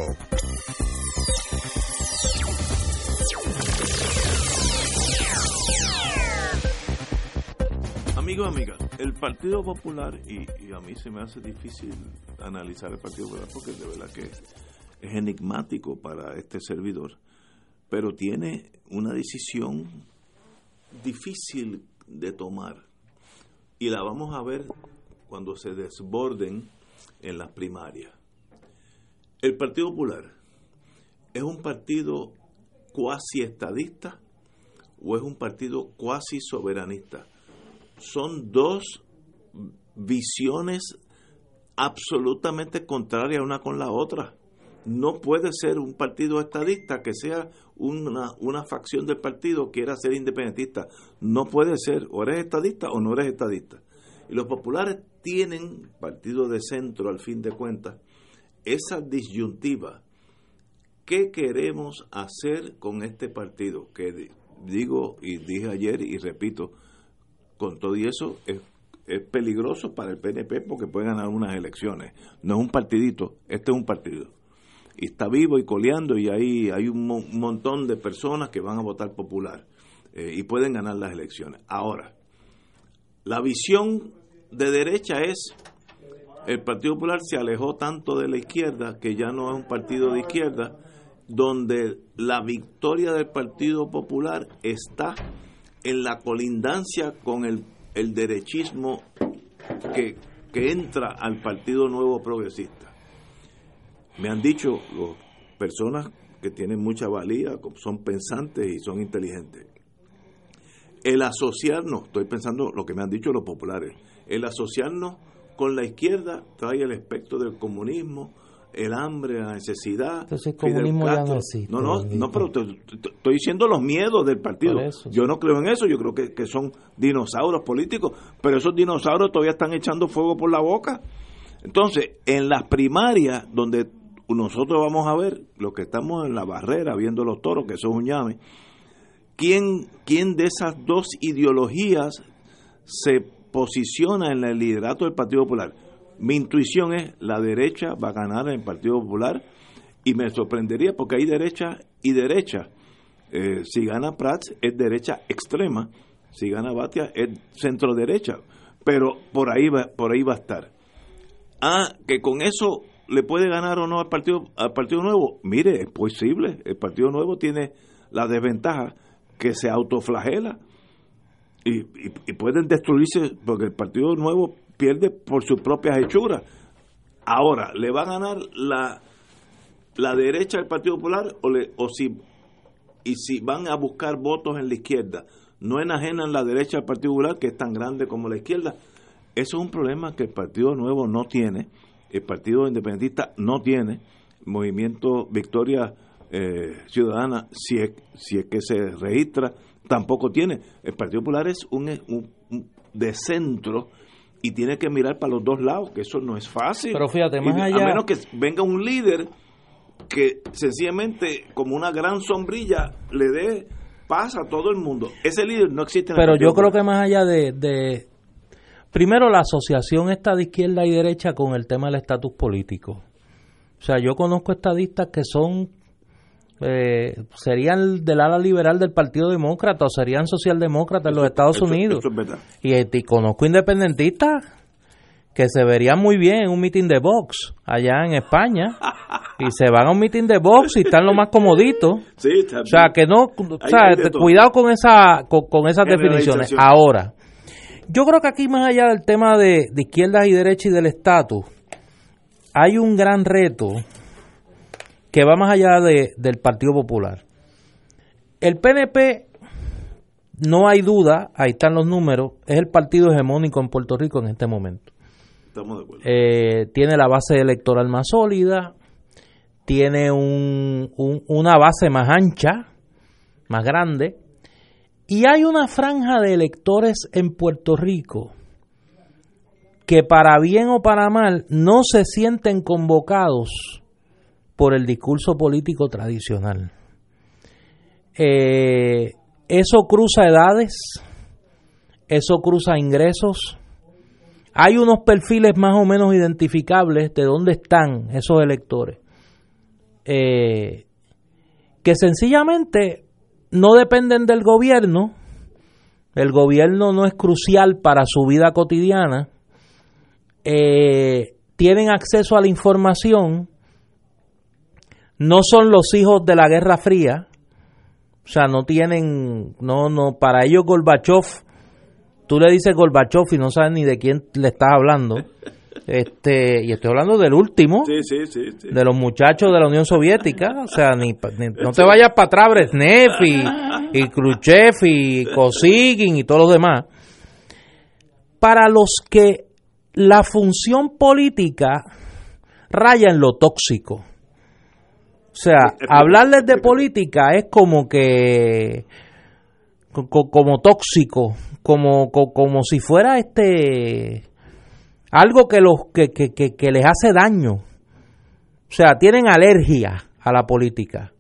Amigo, amiga, el Partido Popular, y, a mí se me hace difícil analizar el Partido Popular porque de verdad que es enigmático para este servidor, pero tiene una decisión difícil de tomar y la vamos a ver cuando se desborden en las primarias. El Partido Popular es un partido cuasi estadista o es un partido cuasi soberanista son dos visiones absolutamente contrarias una con la otra. No puede ser un partido estadista que sea una, una facción del partido quiera ser independentista. No puede ser, o eres estadista o no eres estadista. Y los populares tienen, partido de centro al fin de cuentas, esa disyuntiva. ¿Qué queremos hacer con este partido? Que digo y dije ayer y repito, con todo y eso es, peligroso para el PNP porque puede ganar unas elecciones. No es un partidito, este es un partido. Y está vivo y coleando y ahí hay un, montón de personas que van a votar popular eh, y pueden ganar las elecciones. Ahora, la visión de derecha es el Partido Popular se alejó tanto de la izquierda que ya no es un partido de izquierda. donde la victoria del Partido Popular está en la colindancia con el, el derechismo que, que entra al Partido Nuevo Progresista. Me han dicho las personas que tienen mucha valía, son pensantes y son inteligentes. El asociarnos, estoy pensando lo que me han dicho los populares, el asociarnos con la izquierda trae el espectro del comunismo, el hambre, la necesidad. Entonces el comunismo ya no existe. No, no, no pero estoy diciendo los miedos del partido. yo no creo en eso, yo creo que, que, son dinosaurios políticos, pero esos dinosaurios todavía están echando fuego por la boca. Entonces, en las primarias, donde nosotros vamos a ver, los que estamos en la barrera viendo los toros, que son un llame, ¿quién, quién de esas dos ideologías se posiciona en el liderato del Partido Popular? Mi intuición es la derecha va a ganar en el Partido Popular y me sorprendería porque hay derecha y derecha. Eh, si gana Prats es derecha extrema, si gana Batia es centro derecha, pero por ahí va, por ahí va a estar. Ah, que con eso le puede ganar o no al partido al partido nuevo. Mire, es posible. El partido nuevo tiene la desventaja que se autoflagela y, y pueden destruirse porque el partido nuevo pierde por sus propias hechuras. Ahora, ¿le va a ganar la, la derecha al Partido Popular o, le, o si y si van a buscar votos en la izquierda? No enajenan la derecha al Partido Popular, que es tan grande como la izquierda. Eso es un problema que el Partido Nuevo no tiene, el Partido Independentista no tiene, Movimiento Victoria eh, Ciudadana, si es, si es que se registra, tampoco tiene. El Partido Popular es un, un de centro y tiene que mirar para los dos lados, que eso no es fácil. Pero fíjate, más allá... A menos que venga un líder que sencillamente, como una gran sombrilla, le dé paz a todo el mundo. Ese líder no existe en Pero yo creo que más allá de, de... Primero, la asociación está de izquierda y derecha con el tema del estatus político. O sea, yo conozco estadistas que son eh, serían del ala liberal del Partido Demócrata o serían socialdemócratas en los Estados Unidos. y, conozco independentistas que se verían muy bien en un meeting de Vox allá en España y se van a un meeting de Vox y están lo más comoditos. o sea, que no, o sea, cuidado con esa con, esas definiciones. Ahora, yo creo que aquí más allá del tema de, de izquierdas y derechas y del estatus, hay un gran reto que va más allá de, del Partido Popular. El PNP, no hay duda, ahí están los números, es el partido hegemónico en Puerto Rico en este momento. Estamos de acuerdo. Eh, tiene la base electoral más sólida, tiene un, una base más ancha, más grande, y hay una franja de electores en Puerto Rico que para bien o para mal no se sienten convocados por el discurso político tradicional. Eh, eso cruza edades, eso cruza ingresos. Hay unos perfiles más o menos identificables de dónde están esos electores, eh, que sencillamente no dependen del gobierno, el gobierno no es crucial para su vida cotidiana, eh, tienen acceso a la información, no son los hijos de la Guerra Fría, o sea, no tienen, no, no, para ellos Gorbachev, tú le dices Gorbachev y no sabes ni de quién le estás hablando. Este, y estoy hablando del último, de los muchachos de la Unión Soviética, o sea, ni, no te vayas para atrás, Brezhnev y, y Khrushchev y Kosygin y todos los demás. Para los que la función política raya en lo tóxico. O sea, hablarles de política es como que como tóxico, como, como si fuera este algo que los que, que, que, les hace daño. O sea, tienen alergia a la política.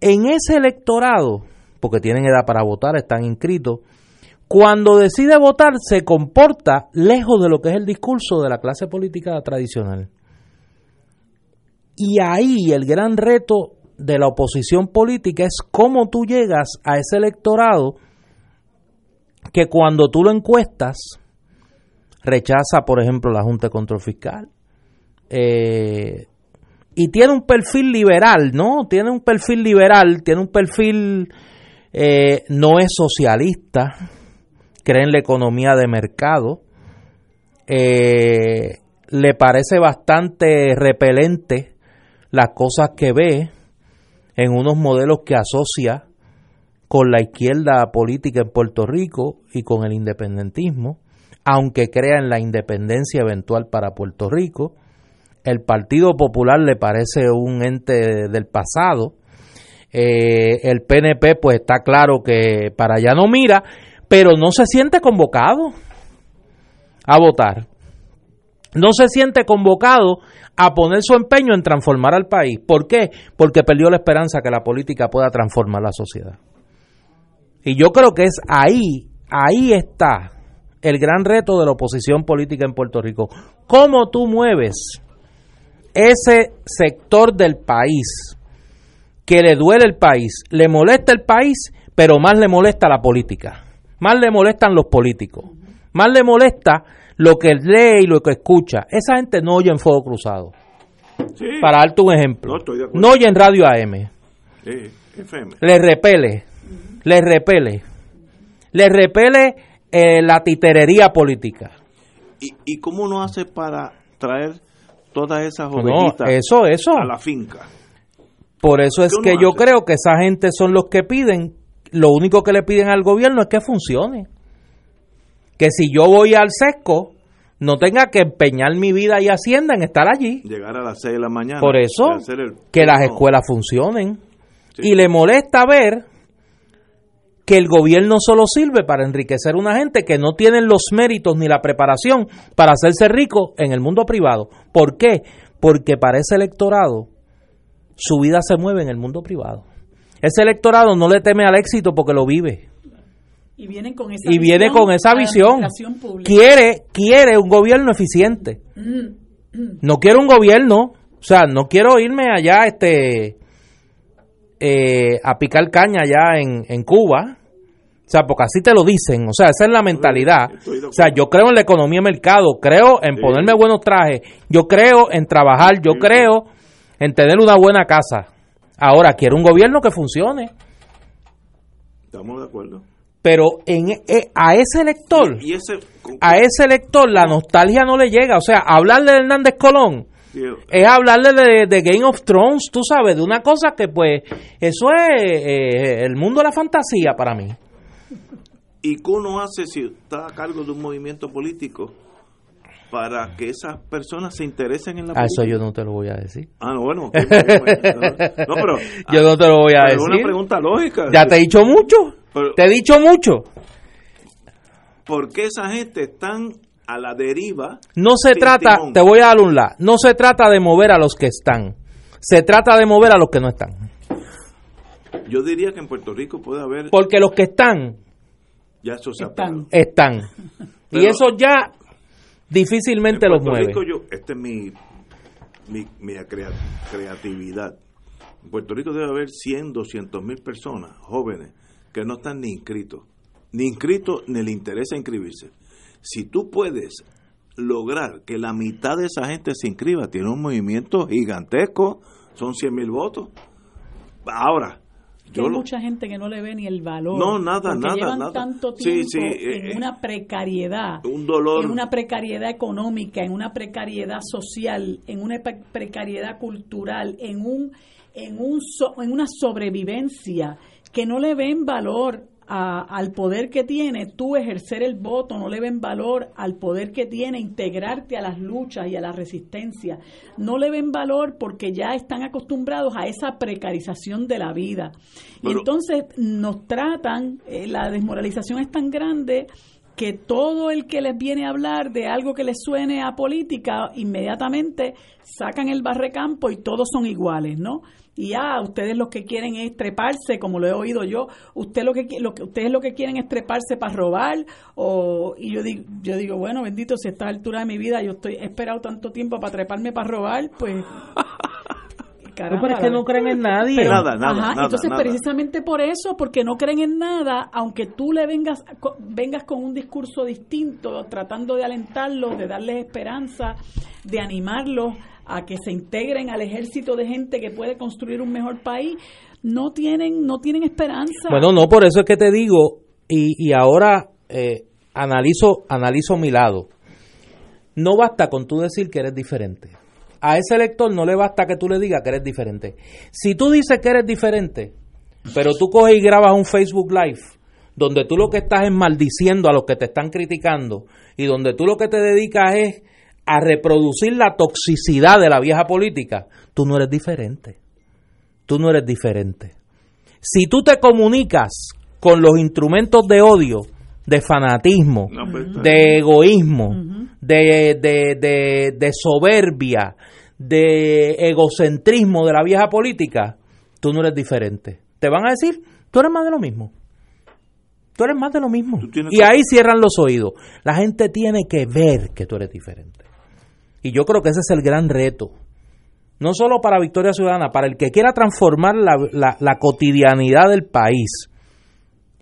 En ese electorado, porque tienen edad para votar, están inscritos, cuando decide votar se comporta lejos de lo que es el discurso de la clase política tradicional. Y ahí el gran reto de la oposición política es cómo tú llegas a ese electorado que cuando tú lo encuestas rechaza, por ejemplo, la Junta de Control Fiscal, eh, y tiene un perfil liberal, ¿no? Tiene un perfil liberal, tiene un perfil eh, no es socialista, cree en la economía de mercado, eh, le parece bastante repelente las cosas que ve en unos modelos que asocia con la izquierda política en Puerto Rico y con el independentismo, aunque crea en la independencia eventual para Puerto Rico. El Partido Popular le parece un ente del pasado. Eh, el PNP pues está claro que para allá no mira, pero no se siente convocado a votar. No se siente convocado a poner su empeño en transformar al país. ¿Por qué? Porque perdió la esperanza que la política pueda transformar la sociedad. Y yo creo que es ahí, ahí está el gran reto de la oposición política en Puerto Rico. ¿Cómo tú mueves ese sector del país que le duele el país, le molesta el país, pero más le molesta la política? Más le molestan los políticos. Más le molesta lo que lee y lo que escucha. Esa gente no oye en Fuego Cruzado. Para darte un ejemplo. No, oye en Radio AM. Le repele. Le repele. Le repele eh, la titerería política. ¿Y, ¿Y cómo no hace para traer todas esas ovejitas eso, eso. a la finca? Por eso es que yo creo que esa gente son los que piden, lo único que le piden al gobierno es que funcione que si yo voy al sesco, no tenga que empeñar mi vida y hacienda en estar allí. Llegar a las 6 de la mañana. Por eso, que las escuelas funcionen. Y le molesta ver que el gobierno solo sirve para enriquecer a una gente que no tienen los méritos ni la preparación para hacerse rico en el mundo privado. ¿Por qué? Porque para ese electorado su vida se mueve en el mundo privado. Ese electorado no le teme al éxito porque lo vive. Y, viene con esa y viene con esa visión. Quiere, quiere un gobierno eficiente. Mm. No quiero un gobierno, o sea, no quiero irme allá este eh, a picar caña allá en, en Cuba. O sea, porque así te lo dicen. O sea, esa es la mentalidad. O sea, yo creo en la economía de mercado, creo en ponerme buenos trajes, yo creo en trabajar, yo creo en tener una buena casa. Ahora, quiero un gobierno que funcione. Estamos de acuerdo pero en, eh, a ese elector, a ese elector la nostalgia no le llega. O sea, hablarle de Hernández Colón es hablarle de, Game of Thrones, tú sabes, de una cosa que pues eso es eh, el mundo de la fantasía para mí. ¿Y qué uno hace si está a cargo de un movimiento político para que esas personas se interesen en la política? eso yo no te lo voy a decir. Ah, no, bueno. no, pero, yo no te lo voy a decir. Es una pregunta lógica. Ya te he dicho mucho. Te he dicho mucho. ¿Por qué esa gente están a la deriva? No se trata, te voy a dar un la, no se trata de mover a los que están, se trata de mover a los que no están. Yo diría que en Puerto Rico puede haber... Porque los que están... Ya eso se están. Están. y eso ya difícilmente los mueve. yo, este es mi, mi, mi creatividad. En Puerto Rico debe haber 100, 200 mil personas jóvenes que no están ni inscritos, ni inscritos ni le interesa inscribirse. Si tú puedes lograr que la mitad de esa gente se inscriba, tiene un movimiento gigantesco, son 100 mil votos. Ahora, yo hay mucha gente que no le ve ni el valor. No, nada, nada, llevan tanto tiempo en eh, una precariedad, un dolor. en una precariedad económica, en una precariedad social, en una precariedad cultural, en un en un en una sobrevivencia que no le ven valor al poder que tiene tú ejercer el voto, no le ven valor al poder que tiene integrarte a las luchas y a la resistencia, no le ven valor porque ya están acostumbrados a esa precarización de la vida. y entonces nos tratan, eh, la desmoralización es tan grande que todo el que les viene a hablar de algo que les suene a política, inmediatamente sacan el barrecampo y todos son iguales, ¿no? y ah, ustedes lo que quieren es treparse, como lo he oído yo, usted lo que, lo que ustedes lo que quieren es treparse para robar o y yo digo, yo digo, bueno, bendito, si a esta altura de mi vida yo estoy esperado tanto tiempo para treparme para robar, pues caramba. pero es que no creen en nadie. nada, nada, Ajá, nada, entonces nada. precisamente por eso, porque no creen en nada, aunque tú le vengas co- vengas con un discurso distinto, tratando de alentarlos, de darles esperanza, de animarlos a que se integren al ejército de gente que puede construir un mejor país, no tienen no tienen esperanza. Bueno, no, por eso es que te digo, y, y ahora eh, analizo, analizo mi lado. No basta con tú decir que eres diferente. A ese elector no le basta que tú le digas que eres diferente. Si tú dices que eres diferente, pero tú coges y grabas un Facebook Live, donde tú lo que estás es maldiciendo a los que te están criticando, y donde tú lo que te dedicas es a reproducir la toxicidad de la vieja política, tú no eres diferente. Tú no eres diferente si tú te comunicas con los instrumentos de odio, de fanatismo, No, pues, de egoísmo, de, de, de, de soberbia, de egocentrismo de la vieja política, tú no eres diferente. Te van a decir, tú eres más de lo mismo. Tú eres más de lo mismo. Y que- ahí cierran los oídos. La gente tiene que ver que tú eres diferente. Y yo creo que ese es el gran reto no solo para Victoria Ciudadana, para el que quiera transformar la, la- la cotidianidad del país.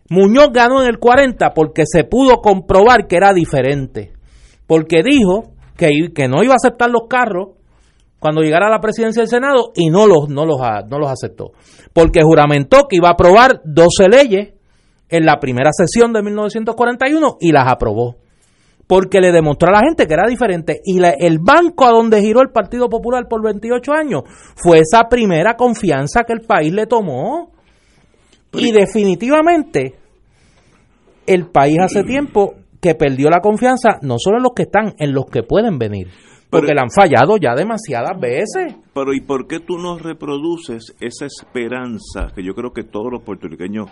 Muñoz ganó en el 40 porque se pudo comprobar que era diferente, porque dijo que, que no iba a aceptar los carros cuando llegara a la presidencia del Senado y no los, no los, no los aceptó, porque juramentó que iba a aprobar 12 leyes en la primera sesión de 1941 y las aprobó porque le demostró a la gente que era diferente. Y la- el banco a donde giró el Partido Popular por 28 años fue esa primera confianza que el país le tomó. Y definitivamente el país hace tiempo que perdió la confianza, no solo en los que están, en los que pueden venir. Porque Pero- le han fallado ya demasiadas veces. Pero ¿y por qué tú no reproduces esa esperanza que yo creo que todos los puertorriqueños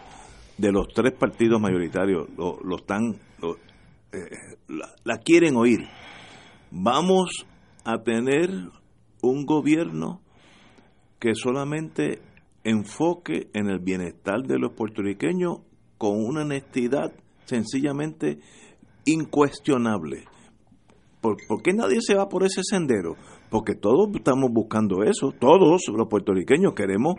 de los tres partidos mayoritarios lo, lo están lo- eh, la, la quieren oír? Vamos a tener un gobierno que solamente enfoque en el bienestar de los puertorriqueños con una honestidad sencillamente incuestionable. ¿Por, por qué nadie se va por ese sendero? Porque todos estamos buscando eso, todos los puertorriqueños queremos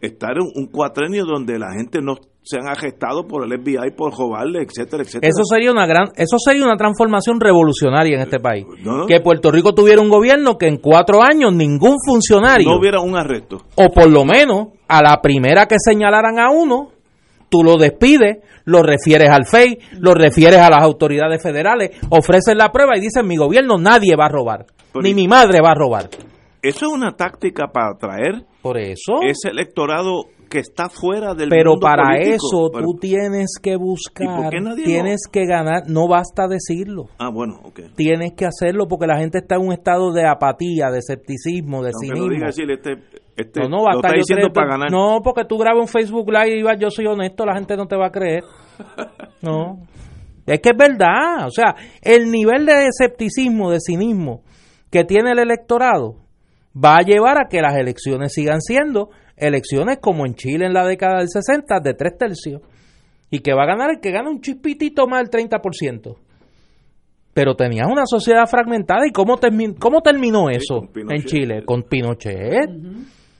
estar en un cuatrenio donde la gente no se han arrestado por el FBI, por robarle, etcétera, etcétera. Eso sería una gran, eso sería una transformación revolucionaria en este país. no. Que Puerto Rico tuviera un gobierno que en cuatro años ningún funcionario no hubiera un arresto. o por lo menos a la primera que señalaran a uno, tú lo despides, lo refieres al FEI, lo refieres a las autoridades federales, ofreces la prueba y dices, mi gobierno nadie va a robar, ni mi madre va a robar. Eso es una táctica para atraer Por eso, ese electorado que está fuera del pero mundo para político. eso Pero- tú tienes que ¿Y buscar, tienes que ganar, no basta decirlo. Ah, bueno, ok. Tienes que hacerlo porque la gente está en un estado de apatía, de escepticismo, de Aunque lo cinismo. diga decir, este, este No, no, lo basta está yo diciendo creer- para ganar. No, porque tú grabas un Facebook Live y vas, yo soy honesto, la gente no te va a creer. No. Es que es verdad. O sea, el nivel de escepticismo, de cinismo que tiene el electorado va a llevar a que las elecciones sigan siendo elecciones como en Chile en la década del 60, de tres tercios. Y que va a ganar el que gana un chispitito más del 30%. Pero tenías una sociedad fragmentada. ¿Y cómo, termi- cómo terminó eso en Chile? Con Pinochet.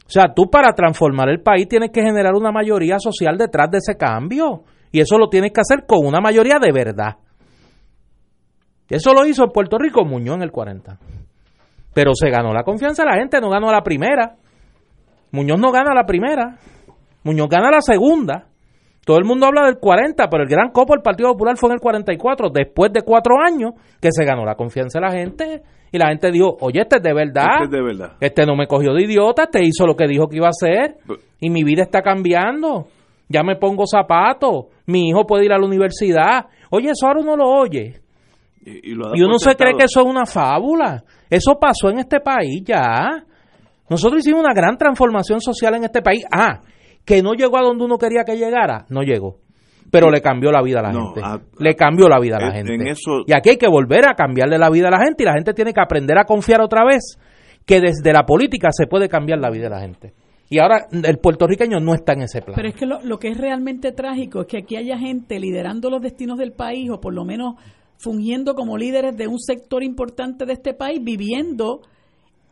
O sea, tú para transformar el país tienes que generar una mayoría social detrás de ese cambio. Y eso lo tienes que hacer con una mayoría de verdad. Eso lo hizo en Puerto Rico Muñoz en el 40. Pero se ganó la confianza de la gente, no ganó la primera. Muñoz no gana la primera. Muñoz gana la segunda. Todo el mundo habla del 40, pero el gran copo del Partido Popular fue en el 44, después de cuatro años que se ganó la confianza de la gente. Y la gente dijo, oye, este es de verdad. Este es de verdad. Este no me cogió de idiota, este hizo lo que dijo que iba a hacer y mi vida está cambiando. Ya me pongo zapatos, mi hijo puede ir a la universidad. Oye, eso ahora uno lo oye. Y, y lo da Y uno se cree que eso es una fábula. Eso pasó en este país ya. Nosotros hicimos una gran transformación social en este país. Ah, que no llegó a donde uno quería que llegara, no llegó. Pero le cambió la vida a la No, gente. a- le cambió la vida a la en- gente. en eso- Y aquí hay que volver a cambiarle la vida a la gente y la gente tiene que aprender a confiar otra vez que desde la política se puede cambiar la vida de la gente. Y ahora el puertorriqueño no está en ese plan. Pero es que lo, lo que es realmente trágico es que aquí haya gente liderando los destinos del país o por lo menos fungiendo como líderes de un sector importante de este país, viviendo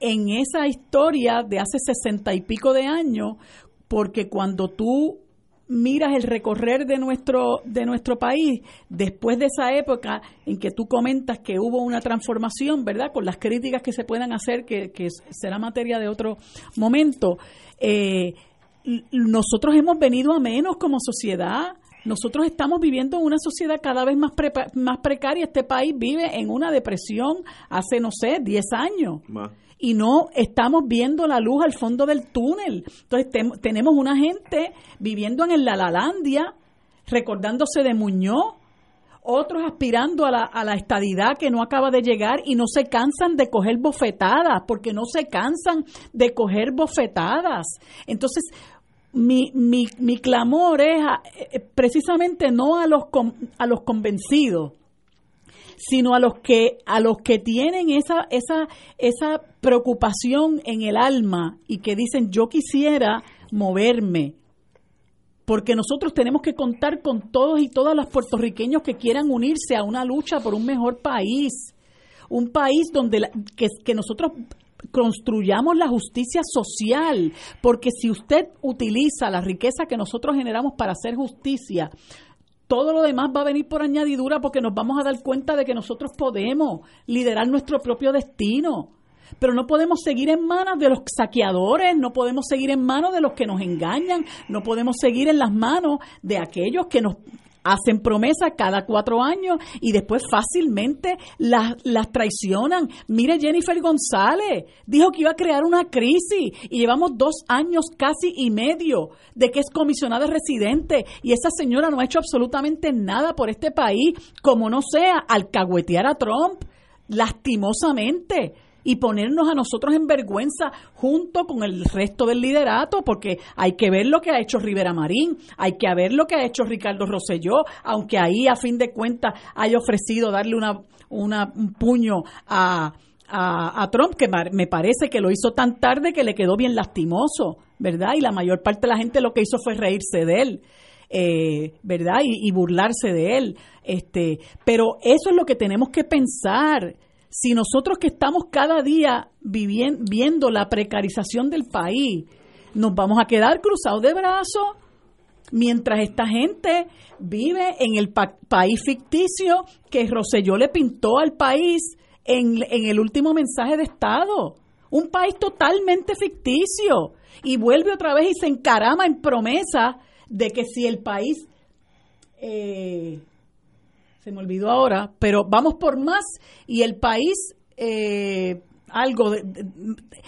en esa historia de hace sesenta y pico de años, porque cuando tú miras el recorrer de nuestro de nuestro país después de esa época en que tú comentas que hubo una transformación, ¿verdad? Con las críticas que se puedan hacer, que, será materia de otro momento. Eh, nosotros hemos venido a menos como sociedad. Nosotros estamos viviendo en una sociedad cada vez más, más precaria. Este país vive en una depresión hace, no sé, 10 años. Y no estamos viendo la luz al fondo del túnel. Entonces tenemos una gente viviendo en la Lalandia, recordándose de Muñoz, otros aspirando a la, a la estadidad que no acaba de llegar y no se cansan de coger bofetadas, porque no se cansan de coger bofetadas. Entonces, mi, mi, mi clamor es eh, precisamente no a los, a los convencidos, sino a los que a los que tienen esa esa esa preocupación en el alma y que dicen yo quisiera moverme porque nosotros tenemos que contar con todos y todas los puertorriqueños que quieran unirse a una lucha por un mejor país, un país donde que, que nosotros construyamos la justicia social, porque si usted utiliza la riqueza que nosotros generamos para hacer justicia, todo lo demás va a venir por añadidura porque nos vamos a dar cuenta de que nosotros podemos liderar nuestro propio destino. Pero no podemos seguir en manos de los saqueadores, no podemos seguir en manos de los que nos engañan, no podemos seguir en las manos de aquellos que nos hacen promesas cada cuatro años y después fácilmente las, las traicionan. Mire, Jennifer González dijo que iba a crear una crisis y llevamos dos años casi y medio de que es comisionada residente y esa señora no ha hecho absolutamente nada por este país, como no sea alcahuetear a Trump, lastimosamente y ponernos a nosotros en vergüenza junto con el resto del liderato, porque hay que ver lo que ha hecho Rivera Marín, hay que ver lo que ha hecho Ricardo Rosselló, aunque ahí a fin de cuentas haya ofrecido darle una, un puño a, a, Trump, que me parece que lo hizo tan tarde que le quedó bien lastimoso, ¿verdad? Y la mayor parte de la gente lo que hizo fue reírse de él. Eh, ¿verdad? Y, y, burlarse de él. Este, pero eso es lo que tenemos que pensar si nosotros que estamos cada día viendo la precarización del país, nos vamos a quedar cruzados de brazos mientras esta gente vive en el país ficticio que Roselló le pintó al país en, en el último mensaje de Estado. Un país totalmente ficticio. Y vuelve otra vez y se encarama en promesa de que si el país eh, se me olvidó ahora, pero vamos por más y el país eh, algo de,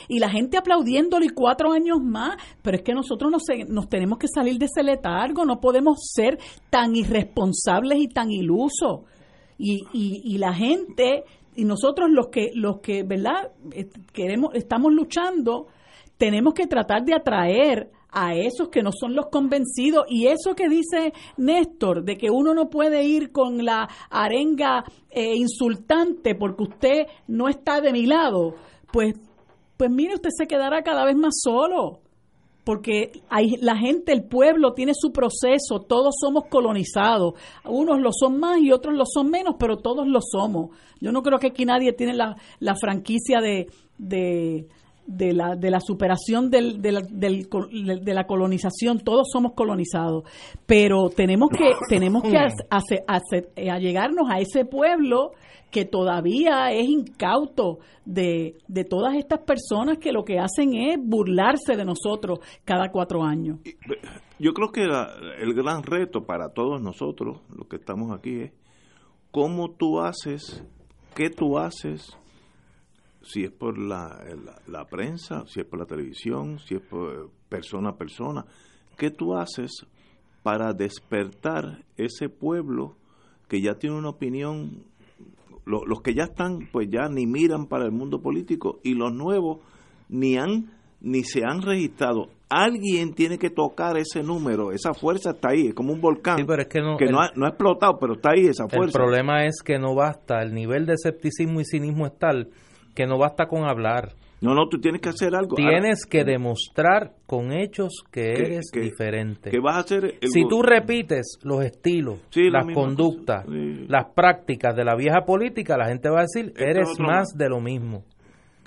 y la gente aplaudiéndolo y cuatro años más, pero es que nosotros nos, nos tenemos que salir de ese letargo, no podemos ser tan irresponsables y tan ilusos. Y, y, y la gente y nosotros los que los que verdad eh, queremos estamos luchando tenemos que tratar de atraer a esos que no son los convencidos. Y eso que dice Néstor, de que uno no puede ir con la arenga eh, insultante porque usted no está de mi lado, pues, pues mire, usted se quedará cada vez más solo. Porque hay, la gente, el pueblo tiene su proceso, todos somos colonizados. Unos lo son más y otros lo son menos, pero todos lo somos. Yo no creo que aquí nadie tiene la, la franquicia de, de de la, de la superación del, de, la, de la colonización, todos somos colonizados, pero tenemos que, tenemos que hacer, eh, allegarnos a ese pueblo que todavía es incauto de, de todas estas personas que lo que hacen es burlarse de nosotros cada cuatro años. Yo creo que el gran reto para todos nosotros, los que estamos aquí, es cómo tú haces, qué tú haces si es por la, la, prensa, si es por la televisión, si es por persona a persona. ¿Qué tú haces para despertar ese pueblo que ya tiene una opinión? los que ya están, pues ya ni miran para el mundo político y los nuevos ni han ni se han registrado. Alguien tiene que tocar ese número, esa fuerza está ahí, es como un volcán que, no, no, ha, no, ha, explotado, pero está ahí esa fuerza. El problema es que no basta, el nivel de escepticismo y cinismo es tal que no basta con hablar. No, no, tú tienes que hacer algo. Tienes que demostrar con hechos que eres diferente. Que vas a hacer si tú repites los estilos, las conductas, las prácticas de la vieja política, la gente va a decir, eres más de lo mismo.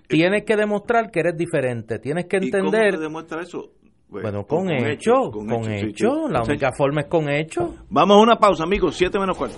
tienes que demostrar que eres diferente, tienes que ¿Y cómo entender... se demuestra eso? Pues, Bueno, con, hechos, con, hechos, la única forma es con hechos. Vamos a una pausa, amigos, 7 menos cuarto.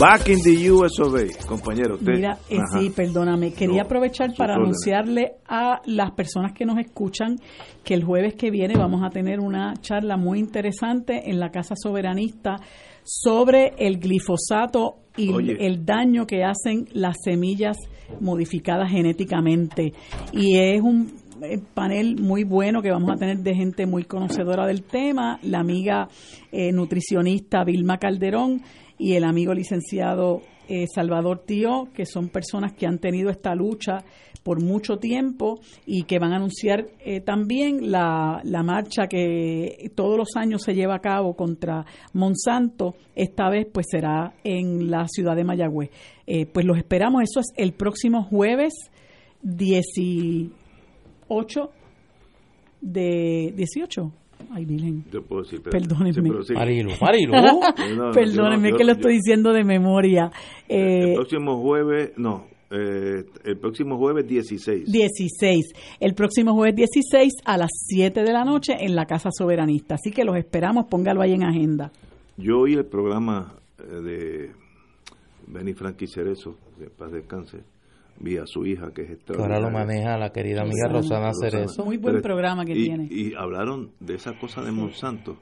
Back in the US of A, compañero. Usted, Mira, eh, sí, perdóname, quería No, aprovechar para anunciarle a las personas que nos escuchan que el jueves que viene vamos a tener una charla muy interesante en la Casa Soberanista sobre el glifosato y Oye. el daño que hacen las semillas modificadas genéticamente. Y es un eh, panel muy bueno que vamos a tener de gente muy conocedora del tema, la amiga eh, nutricionista Vilma Calderón y el amigo licenciado eh, Salvador Tío, que son personas que han tenido esta lucha por mucho tiempo y que van a anunciar eh, también la, la marcha que todos los años se lleva a cabo contra Monsanto. Esta vez pues será en la ciudad de Mayagüez. Eh, pues los esperamos, eso es el próximo jueves 18 de 18. Ay, Virgen. Yo puedo decir, pero- Perdónenme. sí. Marilu, Marilu. No, no, Perdónenme yo que lo estoy diciendo de memoria. El Eh, próximo jueves, no, eh, el próximo jueves 16. 16. El próximo jueves 16 a las 7 de la noche en la Casa Soberanista. Así que los esperamos, póngalo ahí en agenda. Yo oí el programa eh, de Benny Frankie Cerezo, de paz descanse, vi a su hija que es Que ahora lo extraordinaria. maneja la querida amiga Rosana. Rosana Cerezo. Muy buen Pero- programa que y, tiene. Y hablaron de esa cosa de Monsanto.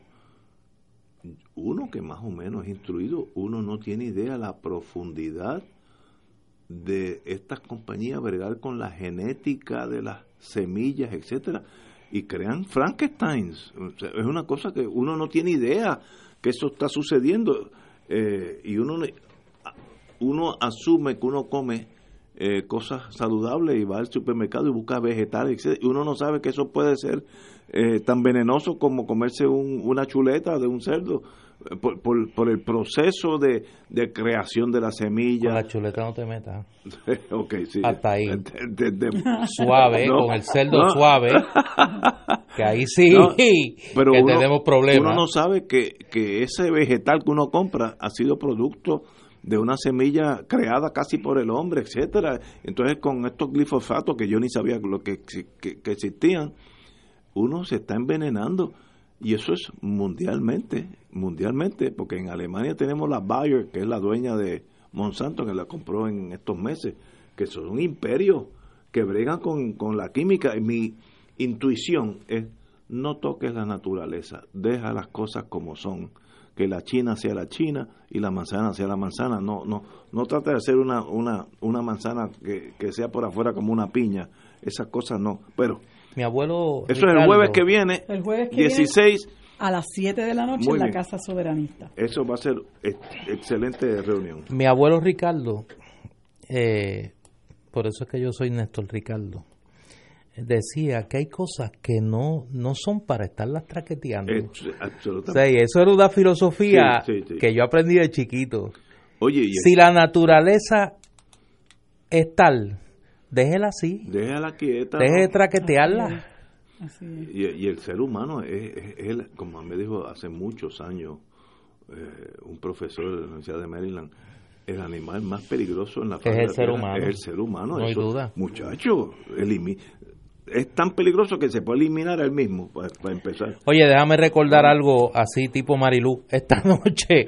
Uno que más o menos es instruido, uno no tiene idea la profundidad de estas compañías bregar con la genética de las semillas, etcétera, y crean Frankensteins. O sea, es una cosa que uno no tiene idea que eso está sucediendo eh, y uno uno asume que uno come eh, cosas saludables y va al supermercado y busca vegetales, etc. Y uno no sabe que eso puede ser eh, tan venenoso como comerse un- una chuleta de un cerdo eh, por, por, por el proceso de, de creación de la Con semilla. la chuleta no te metas. ok, sí. Hasta ahí. De- de- de- Suave, No, con el cerdo no. suave. Que ahí sí, No, pero que uno, tenemos problemas. uno no sabe que, que ese vegetal que uno compra ha sido producto de una semilla creada casi por el hombre, etcétera. Entonces, con estos glifosatos que yo ni sabía lo que, que, que existían, uno se está envenenando. Y eso es mundialmente, mundialmente, porque en Alemania tenemos la Bayer, que es la dueña de Monsanto, que la compró en estos meses, que son un imperio que bregan con, con la química. Y mi intuición es, no toques la naturaleza, deja las cosas como son, que la China sea la China y la manzana sea la manzana, no no no trata de hacer una, una, una manzana que, que sea por afuera como una piña, esas cosas no, pero Mi abuelo. eso es el jueves que viene, El jueves que 16, A las 7 de la noche en la. Casa Soberanista. eso va a ser ex- excelente reunión. Mi abuelo Ricardo, eh, por eso es que yo soy Néstor Ricardo, decía que hay cosas que no, no son para estarlas traqueteando. Es- absolutamente. y eso era una filosofía Sí, sí, sí. que yo aprendí de chiquito. Oye, y Si la naturaleza es tal, déjela así, déjala quieta. deje ¿no? de traquetearla. Así es. Y, y el ser humano es, es- es como me dijo hace muchos años eh, un profesor de la Universidad de Maryland, el animal más peligroso en la Es faz de el ser humano. Es el ser humano. No hay duda. Muchacho, elimi- es tan peligroso que se puede eliminar él mismo, para, para empezar. Oye, déjame recordar algo así tipo Marilú. Esta noche,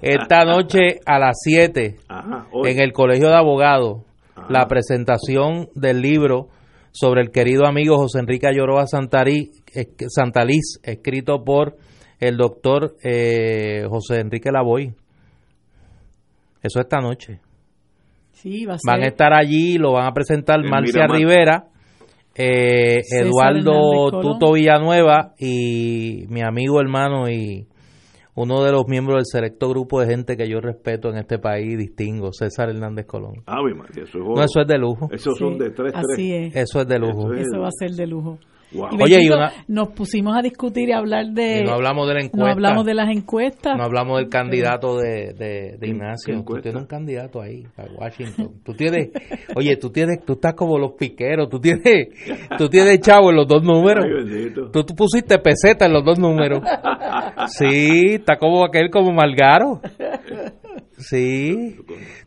esta noche a las 7 Ajá, hoy. en el Colegio de Abogados, Ajá. la presentación del libro sobre el querido amigo José Enrique Ayoroa Santarí, Santaliz, escrito por el doctor eh, José Enrique Lavoy. Eso esta noche. Sí, va a ser. Van a estar allí, lo van a presentar En Marcia Miramar. Rivera, eh, Eduardo. Tuto Villanueva y mi amigo, hermano y uno de los miembros del selecto grupo de gente que yo respeto en este país, distingo, César Hernández Colón. Ave María, eso es No, eso es de lujo. Son Sí, de tres, tres. Así es. Eso es de lujo. Eso es- Eso va a ser de lujo. Wow. Y Oye, y una- nos pusimos a discutir y hablar de... Y no hablamos de la no encuesta. hablamos de las encuestas. No hablamos del candidato de, de, de Ignacio. Tú tienes un candidato ahí, a Washington. Tú tienes, oye, tú tienes, tú estás como los piqueros, tú tienes, tú tienes chavo en los dos números. Ay. Tú, tú pusiste peseta en los dos números. Sí, está como aquel como Malgaro. Sí.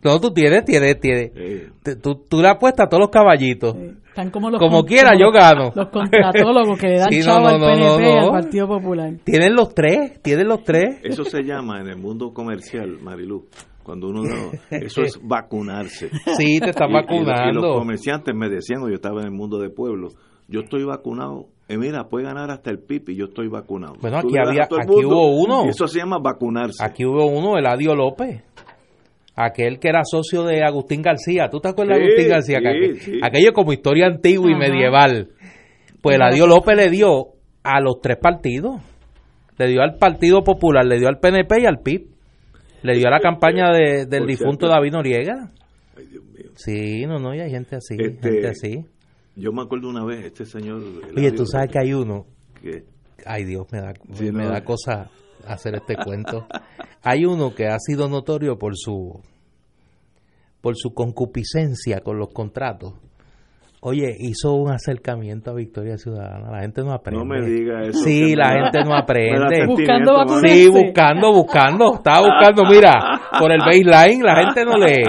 No, tú tienes, tienes, tienes. Eh, Tú, tú le apuestas a todos los caballitos. Están como los Como quiera, yo gano. Los contratólogos que le dan Sí, no, chavo no, al PNP no, y al. Partido Popular. Tienen los tres, tienen los tres. eso se llama en el mundo comercial, Marilu, cuando uno no, eso es vacunarse. Sí, te están Y- y- Y, los vacunando. comerciantes me decían, yo estaba en el mundo de pueblo, yo estoy vacunado. Eh, mira, puede ganar hasta el pipi, yo estoy vacunado. Bueno, aquí había- aquí mundo, hubo uno. y Eso se llama vacunarse. Aquí hubo uno, Eladio López. Aquel que era socio de Agustín García. ¿Tú te acuerdas de Agustín García? sí, sí. Aquello como historia antigua y Ajá. medieval. Pues Eladio López le dio a los tres partidos. Le dio al Partido Popular, le dio al PNP y al PIB. Le dio a la campaña de- del Por difunto cierto. David Noriega. Ay, Dios mío. Sí, no, no, y hay gente así, Este, gente así. Yo me acuerdo una vez, este señor... Oye, tú sabes que hay uno, que- ay Dios, me da, Sí, me no. da cosa hacer este cuento. Hay uno que ha sido notorio por su por su concupiscencia con los contratos. Oye, hizo un acercamiento a Victoria Ciudadana. La gente no aprende. No me diga eso. Sí, la me gente no aprende. Buscando. Sí, buscando, buscando. Estaba buscando, mira, por el baseline la gente no lee.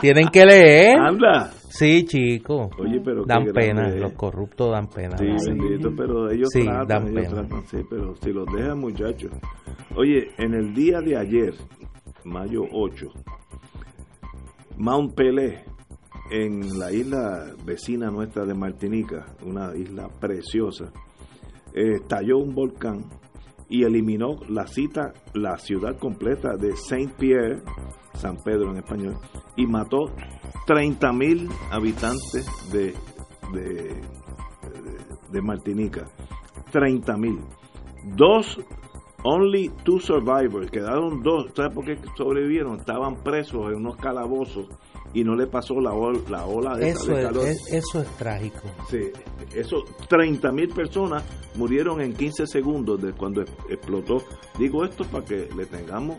Tienen que leer. Anda. Sí, chico. Oye, pero Dan pena, es. los corruptos dan pena. Sí, Sí. bendito, pero ellos Sí, tratan, dan ellos pena. tratan, sí, pero si los dejan, muchachos. Oye, en el día de ayer, mayo 8, Mount Pelé, en la isla vecina nuestra de Martinica, una isla preciosa, eh, estalló un volcán y eliminó la cita, la ciudad completa de Saint Pierre, San Pedro en español, y mató 30 mil habitantes de, de, de Martinica. 30 mil. Dos, only two survivors, quedaron dos. ¿Sabes por qué sobrevivieron? Estaban presos en unos calabozos y no le pasó la, ol- la ola de, Eso de es, calor. es- eso es trágico. Sí, eso, 30 mil personas murieron en 15 segundos de cuando explotó. Digo esto para que le tengamos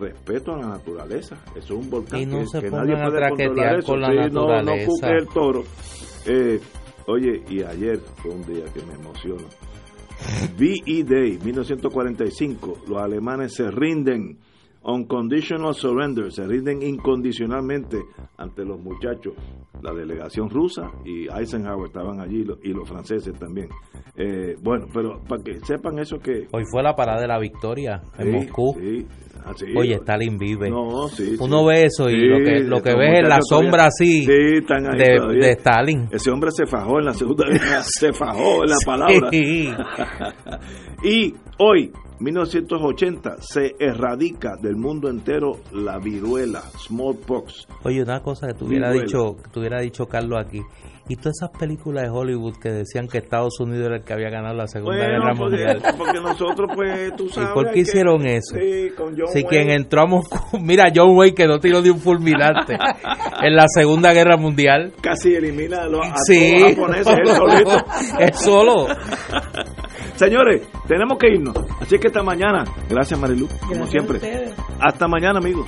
respeto a la naturaleza. Eso es un volcán Y no que, se que nadie puede controlar eso. con la Sí, no- No, naturaleza. cuque el toro. Eh, oye, y ayer fue un día que me emociona. VE Day, 1945, los alemanes se rinden, unconditional surrender, se rinden incondicionalmente ante los muchachos. La delegación rusa y Eisenhower estaban allí y los franceses también. Eh, bueno, pero para que sepan eso que... Hoy fue la parada de la victoria en Sí, Moscú. sí, así, Oye, Stalin vive. No, sí, Uno sí. ve eso y lo que, lo que estos ves es la sombra así de, de Stalin. Ese hombre se fajó en la Segunda Guerra, se fajó en la palabra. Y hoy, 1980, se erradica del mundo entero la viruela, smallpox. Oye, una cosa que tuviera dicho, que tuviera dicho Carlos aquí. Y todas esas películas de Hollywood que decían que Estados Unidos era el que había ganado la Segunda Guerra porque, Mundial. porque nosotros, pues, tú sabes. por qué que- hicieron eso? Sí, con John Si Wayne. quien entró a Moscú, mira, John Wayne que no tiró de un fulminante en la Segunda Guerra Mundial. Casi elimina a los, a Sí, todos japoneses él solito. solo. Señores, tenemos que irnos. Así que hasta mañana. Gracias, Marilu, como Gracias siempre. Hasta mañana, amigos.